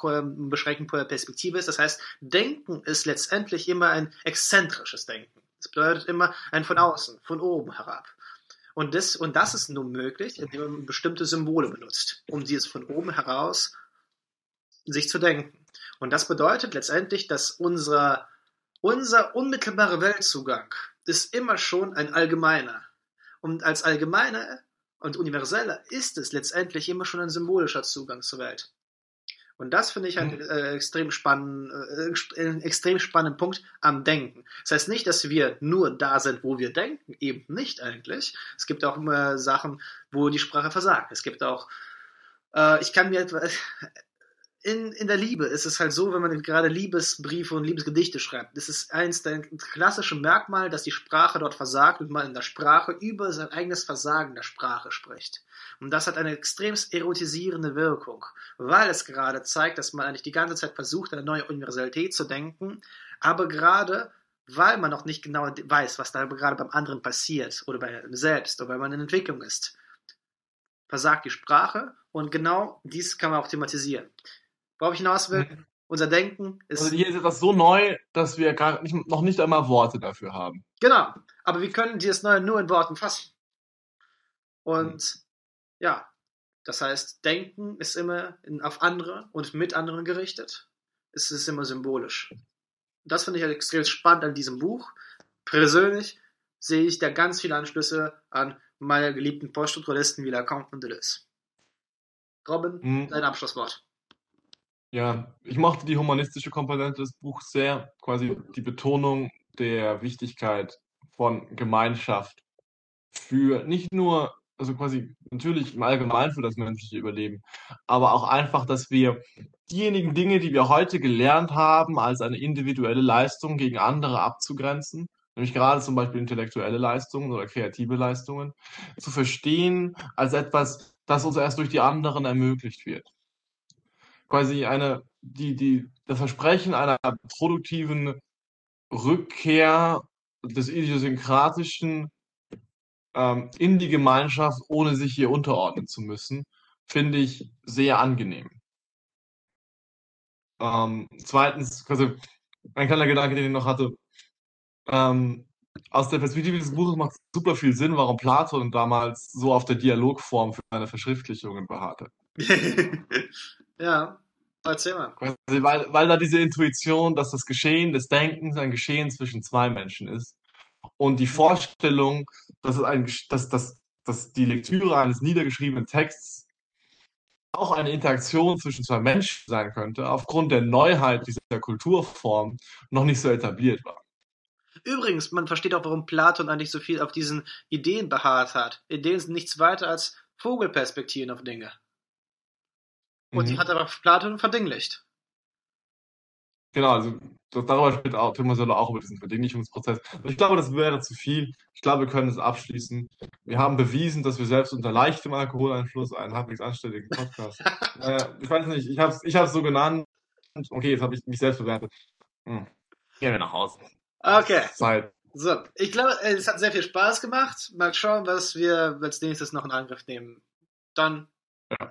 beschränkten Perspektive ist. Das heißt, Denken ist letztendlich immer ein exzentrisches Denken. Das bedeutet immer ein von außen, von oben herab. Und das, und das ist nur möglich, indem man bestimmte Symbole benutzt, um dieses von oben heraus sich zu denken. Und das bedeutet letztendlich, dass unser, unser unmittelbarer Weltzugang ist immer schon ein allgemeiner. Und als allgemeiner und universeller ist es letztendlich immer schon ein symbolischer Zugang zur Welt. Und das finde ich einen äh, extrem, spannend, äh, einen extrem spannenden Punkt am Denken. Das heißt nicht, dass wir nur da sind, wo wir denken, eben nicht eigentlich. Es gibt auch immer Sachen, wo die Sprache versagt. Es gibt auch, äh, ich kann mir etwas, in, in der Liebe ist es halt so, wenn man gerade Liebesbriefe und Liebesgedichte schreibt, das ist eins der klassischen Merkmale, dass die Sprache dort versagt und man in der Sprache über sein eigenes Versagen der Sprache spricht. Und das hat eine extrem erotisierende Wirkung, weil es gerade zeigt, dass man eigentlich die ganze Zeit versucht, eine neue Universalität zu denken, aber gerade weil man noch nicht genau weiß, was da gerade beim anderen passiert oder bei einem selbst oder weil man in Entwicklung ist, versagt die Sprache und genau dies kann man auch thematisieren. Worauf ich hinaus will, mhm. unser Denken ist. Also hier ist etwas so neu, dass wir gar nicht, noch nicht einmal Worte dafür haben. Genau, aber wir können dieses Neue nur in Worten fassen. Und mhm. ja, das heißt, Denken ist immer in, auf andere und mit anderen gerichtet. Es ist immer symbolisch. Das finde ich halt extrem spannend an diesem Buch. Persönlich sehe ich da ganz viele Anschlüsse an meine geliebten Poststrukturalisten wie Lacan und Deleuze. Robin, mhm. dein Abschlusswort. Ja, ich mochte die humanistische Komponente des Buchs sehr, quasi die Betonung der Wichtigkeit von Gemeinschaft für nicht nur, also quasi natürlich im Allgemeinen für das menschliche Überleben, aber auch einfach, dass wir diejenigen Dinge, die wir heute gelernt haben, als eine individuelle Leistung gegen andere abzugrenzen, nämlich gerade zum Beispiel intellektuelle Leistungen oder kreative Leistungen, zu verstehen als etwas, das uns erst durch die anderen ermöglicht wird quasi eine, die, die, das Versprechen einer produktiven Rückkehr des Idiosynkratischen ähm, in die Gemeinschaft, ohne sich hier unterordnen zu müssen, finde ich sehr angenehm. Ähm, zweitens, also ein kleiner Gedanke, den ich noch hatte, ähm, aus der Perspektive des Buches macht es super viel Sinn, warum Platon damals so auf der Dialogform für seine Verschriftlichungen beharrte. *laughs* ja, erzähl mal. Weil, weil da diese Intuition, dass das Geschehen des Denkens ein Geschehen zwischen zwei Menschen ist. Und die Vorstellung, dass, es ein, dass, dass, dass die Lektüre eines niedergeschriebenen Texts auch eine Interaktion zwischen zwei Menschen sein könnte, aufgrund der Neuheit dieser Kulturform noch nicht so etabliert war. Übrigens, man versteht auch, warum Platon eigentlich so viel auf diesen Ideen beharrt hat. Ideen sind nichts weiter als Vogelperspektiven auf Dinge. Und mhm. die hat aber Platon verdinglicht. Genau, also darüber spricht auch Thomas Söller auch über diesen Verdinglichungsprozess. ich glaube, das wäre zu viel. Ich glaube, wir können es abschließen. Wir haben bewiesen, dass wir selbst unter leichtem Alkoholeinfluss einen halbwegs anständigen Podcast. *laughs* äh, ich weiß nicht, ich habe es ich so genannt. Okay, jetzt habe ich mich selbst bewertet. Hm. Gehen wir nach Hause. Okay. Zeit. So, ich glaube, es hat sehr viel Spaß gemacht. Mal schauen, was wir als nächstes noch in Angriff nehmen. Dann ja.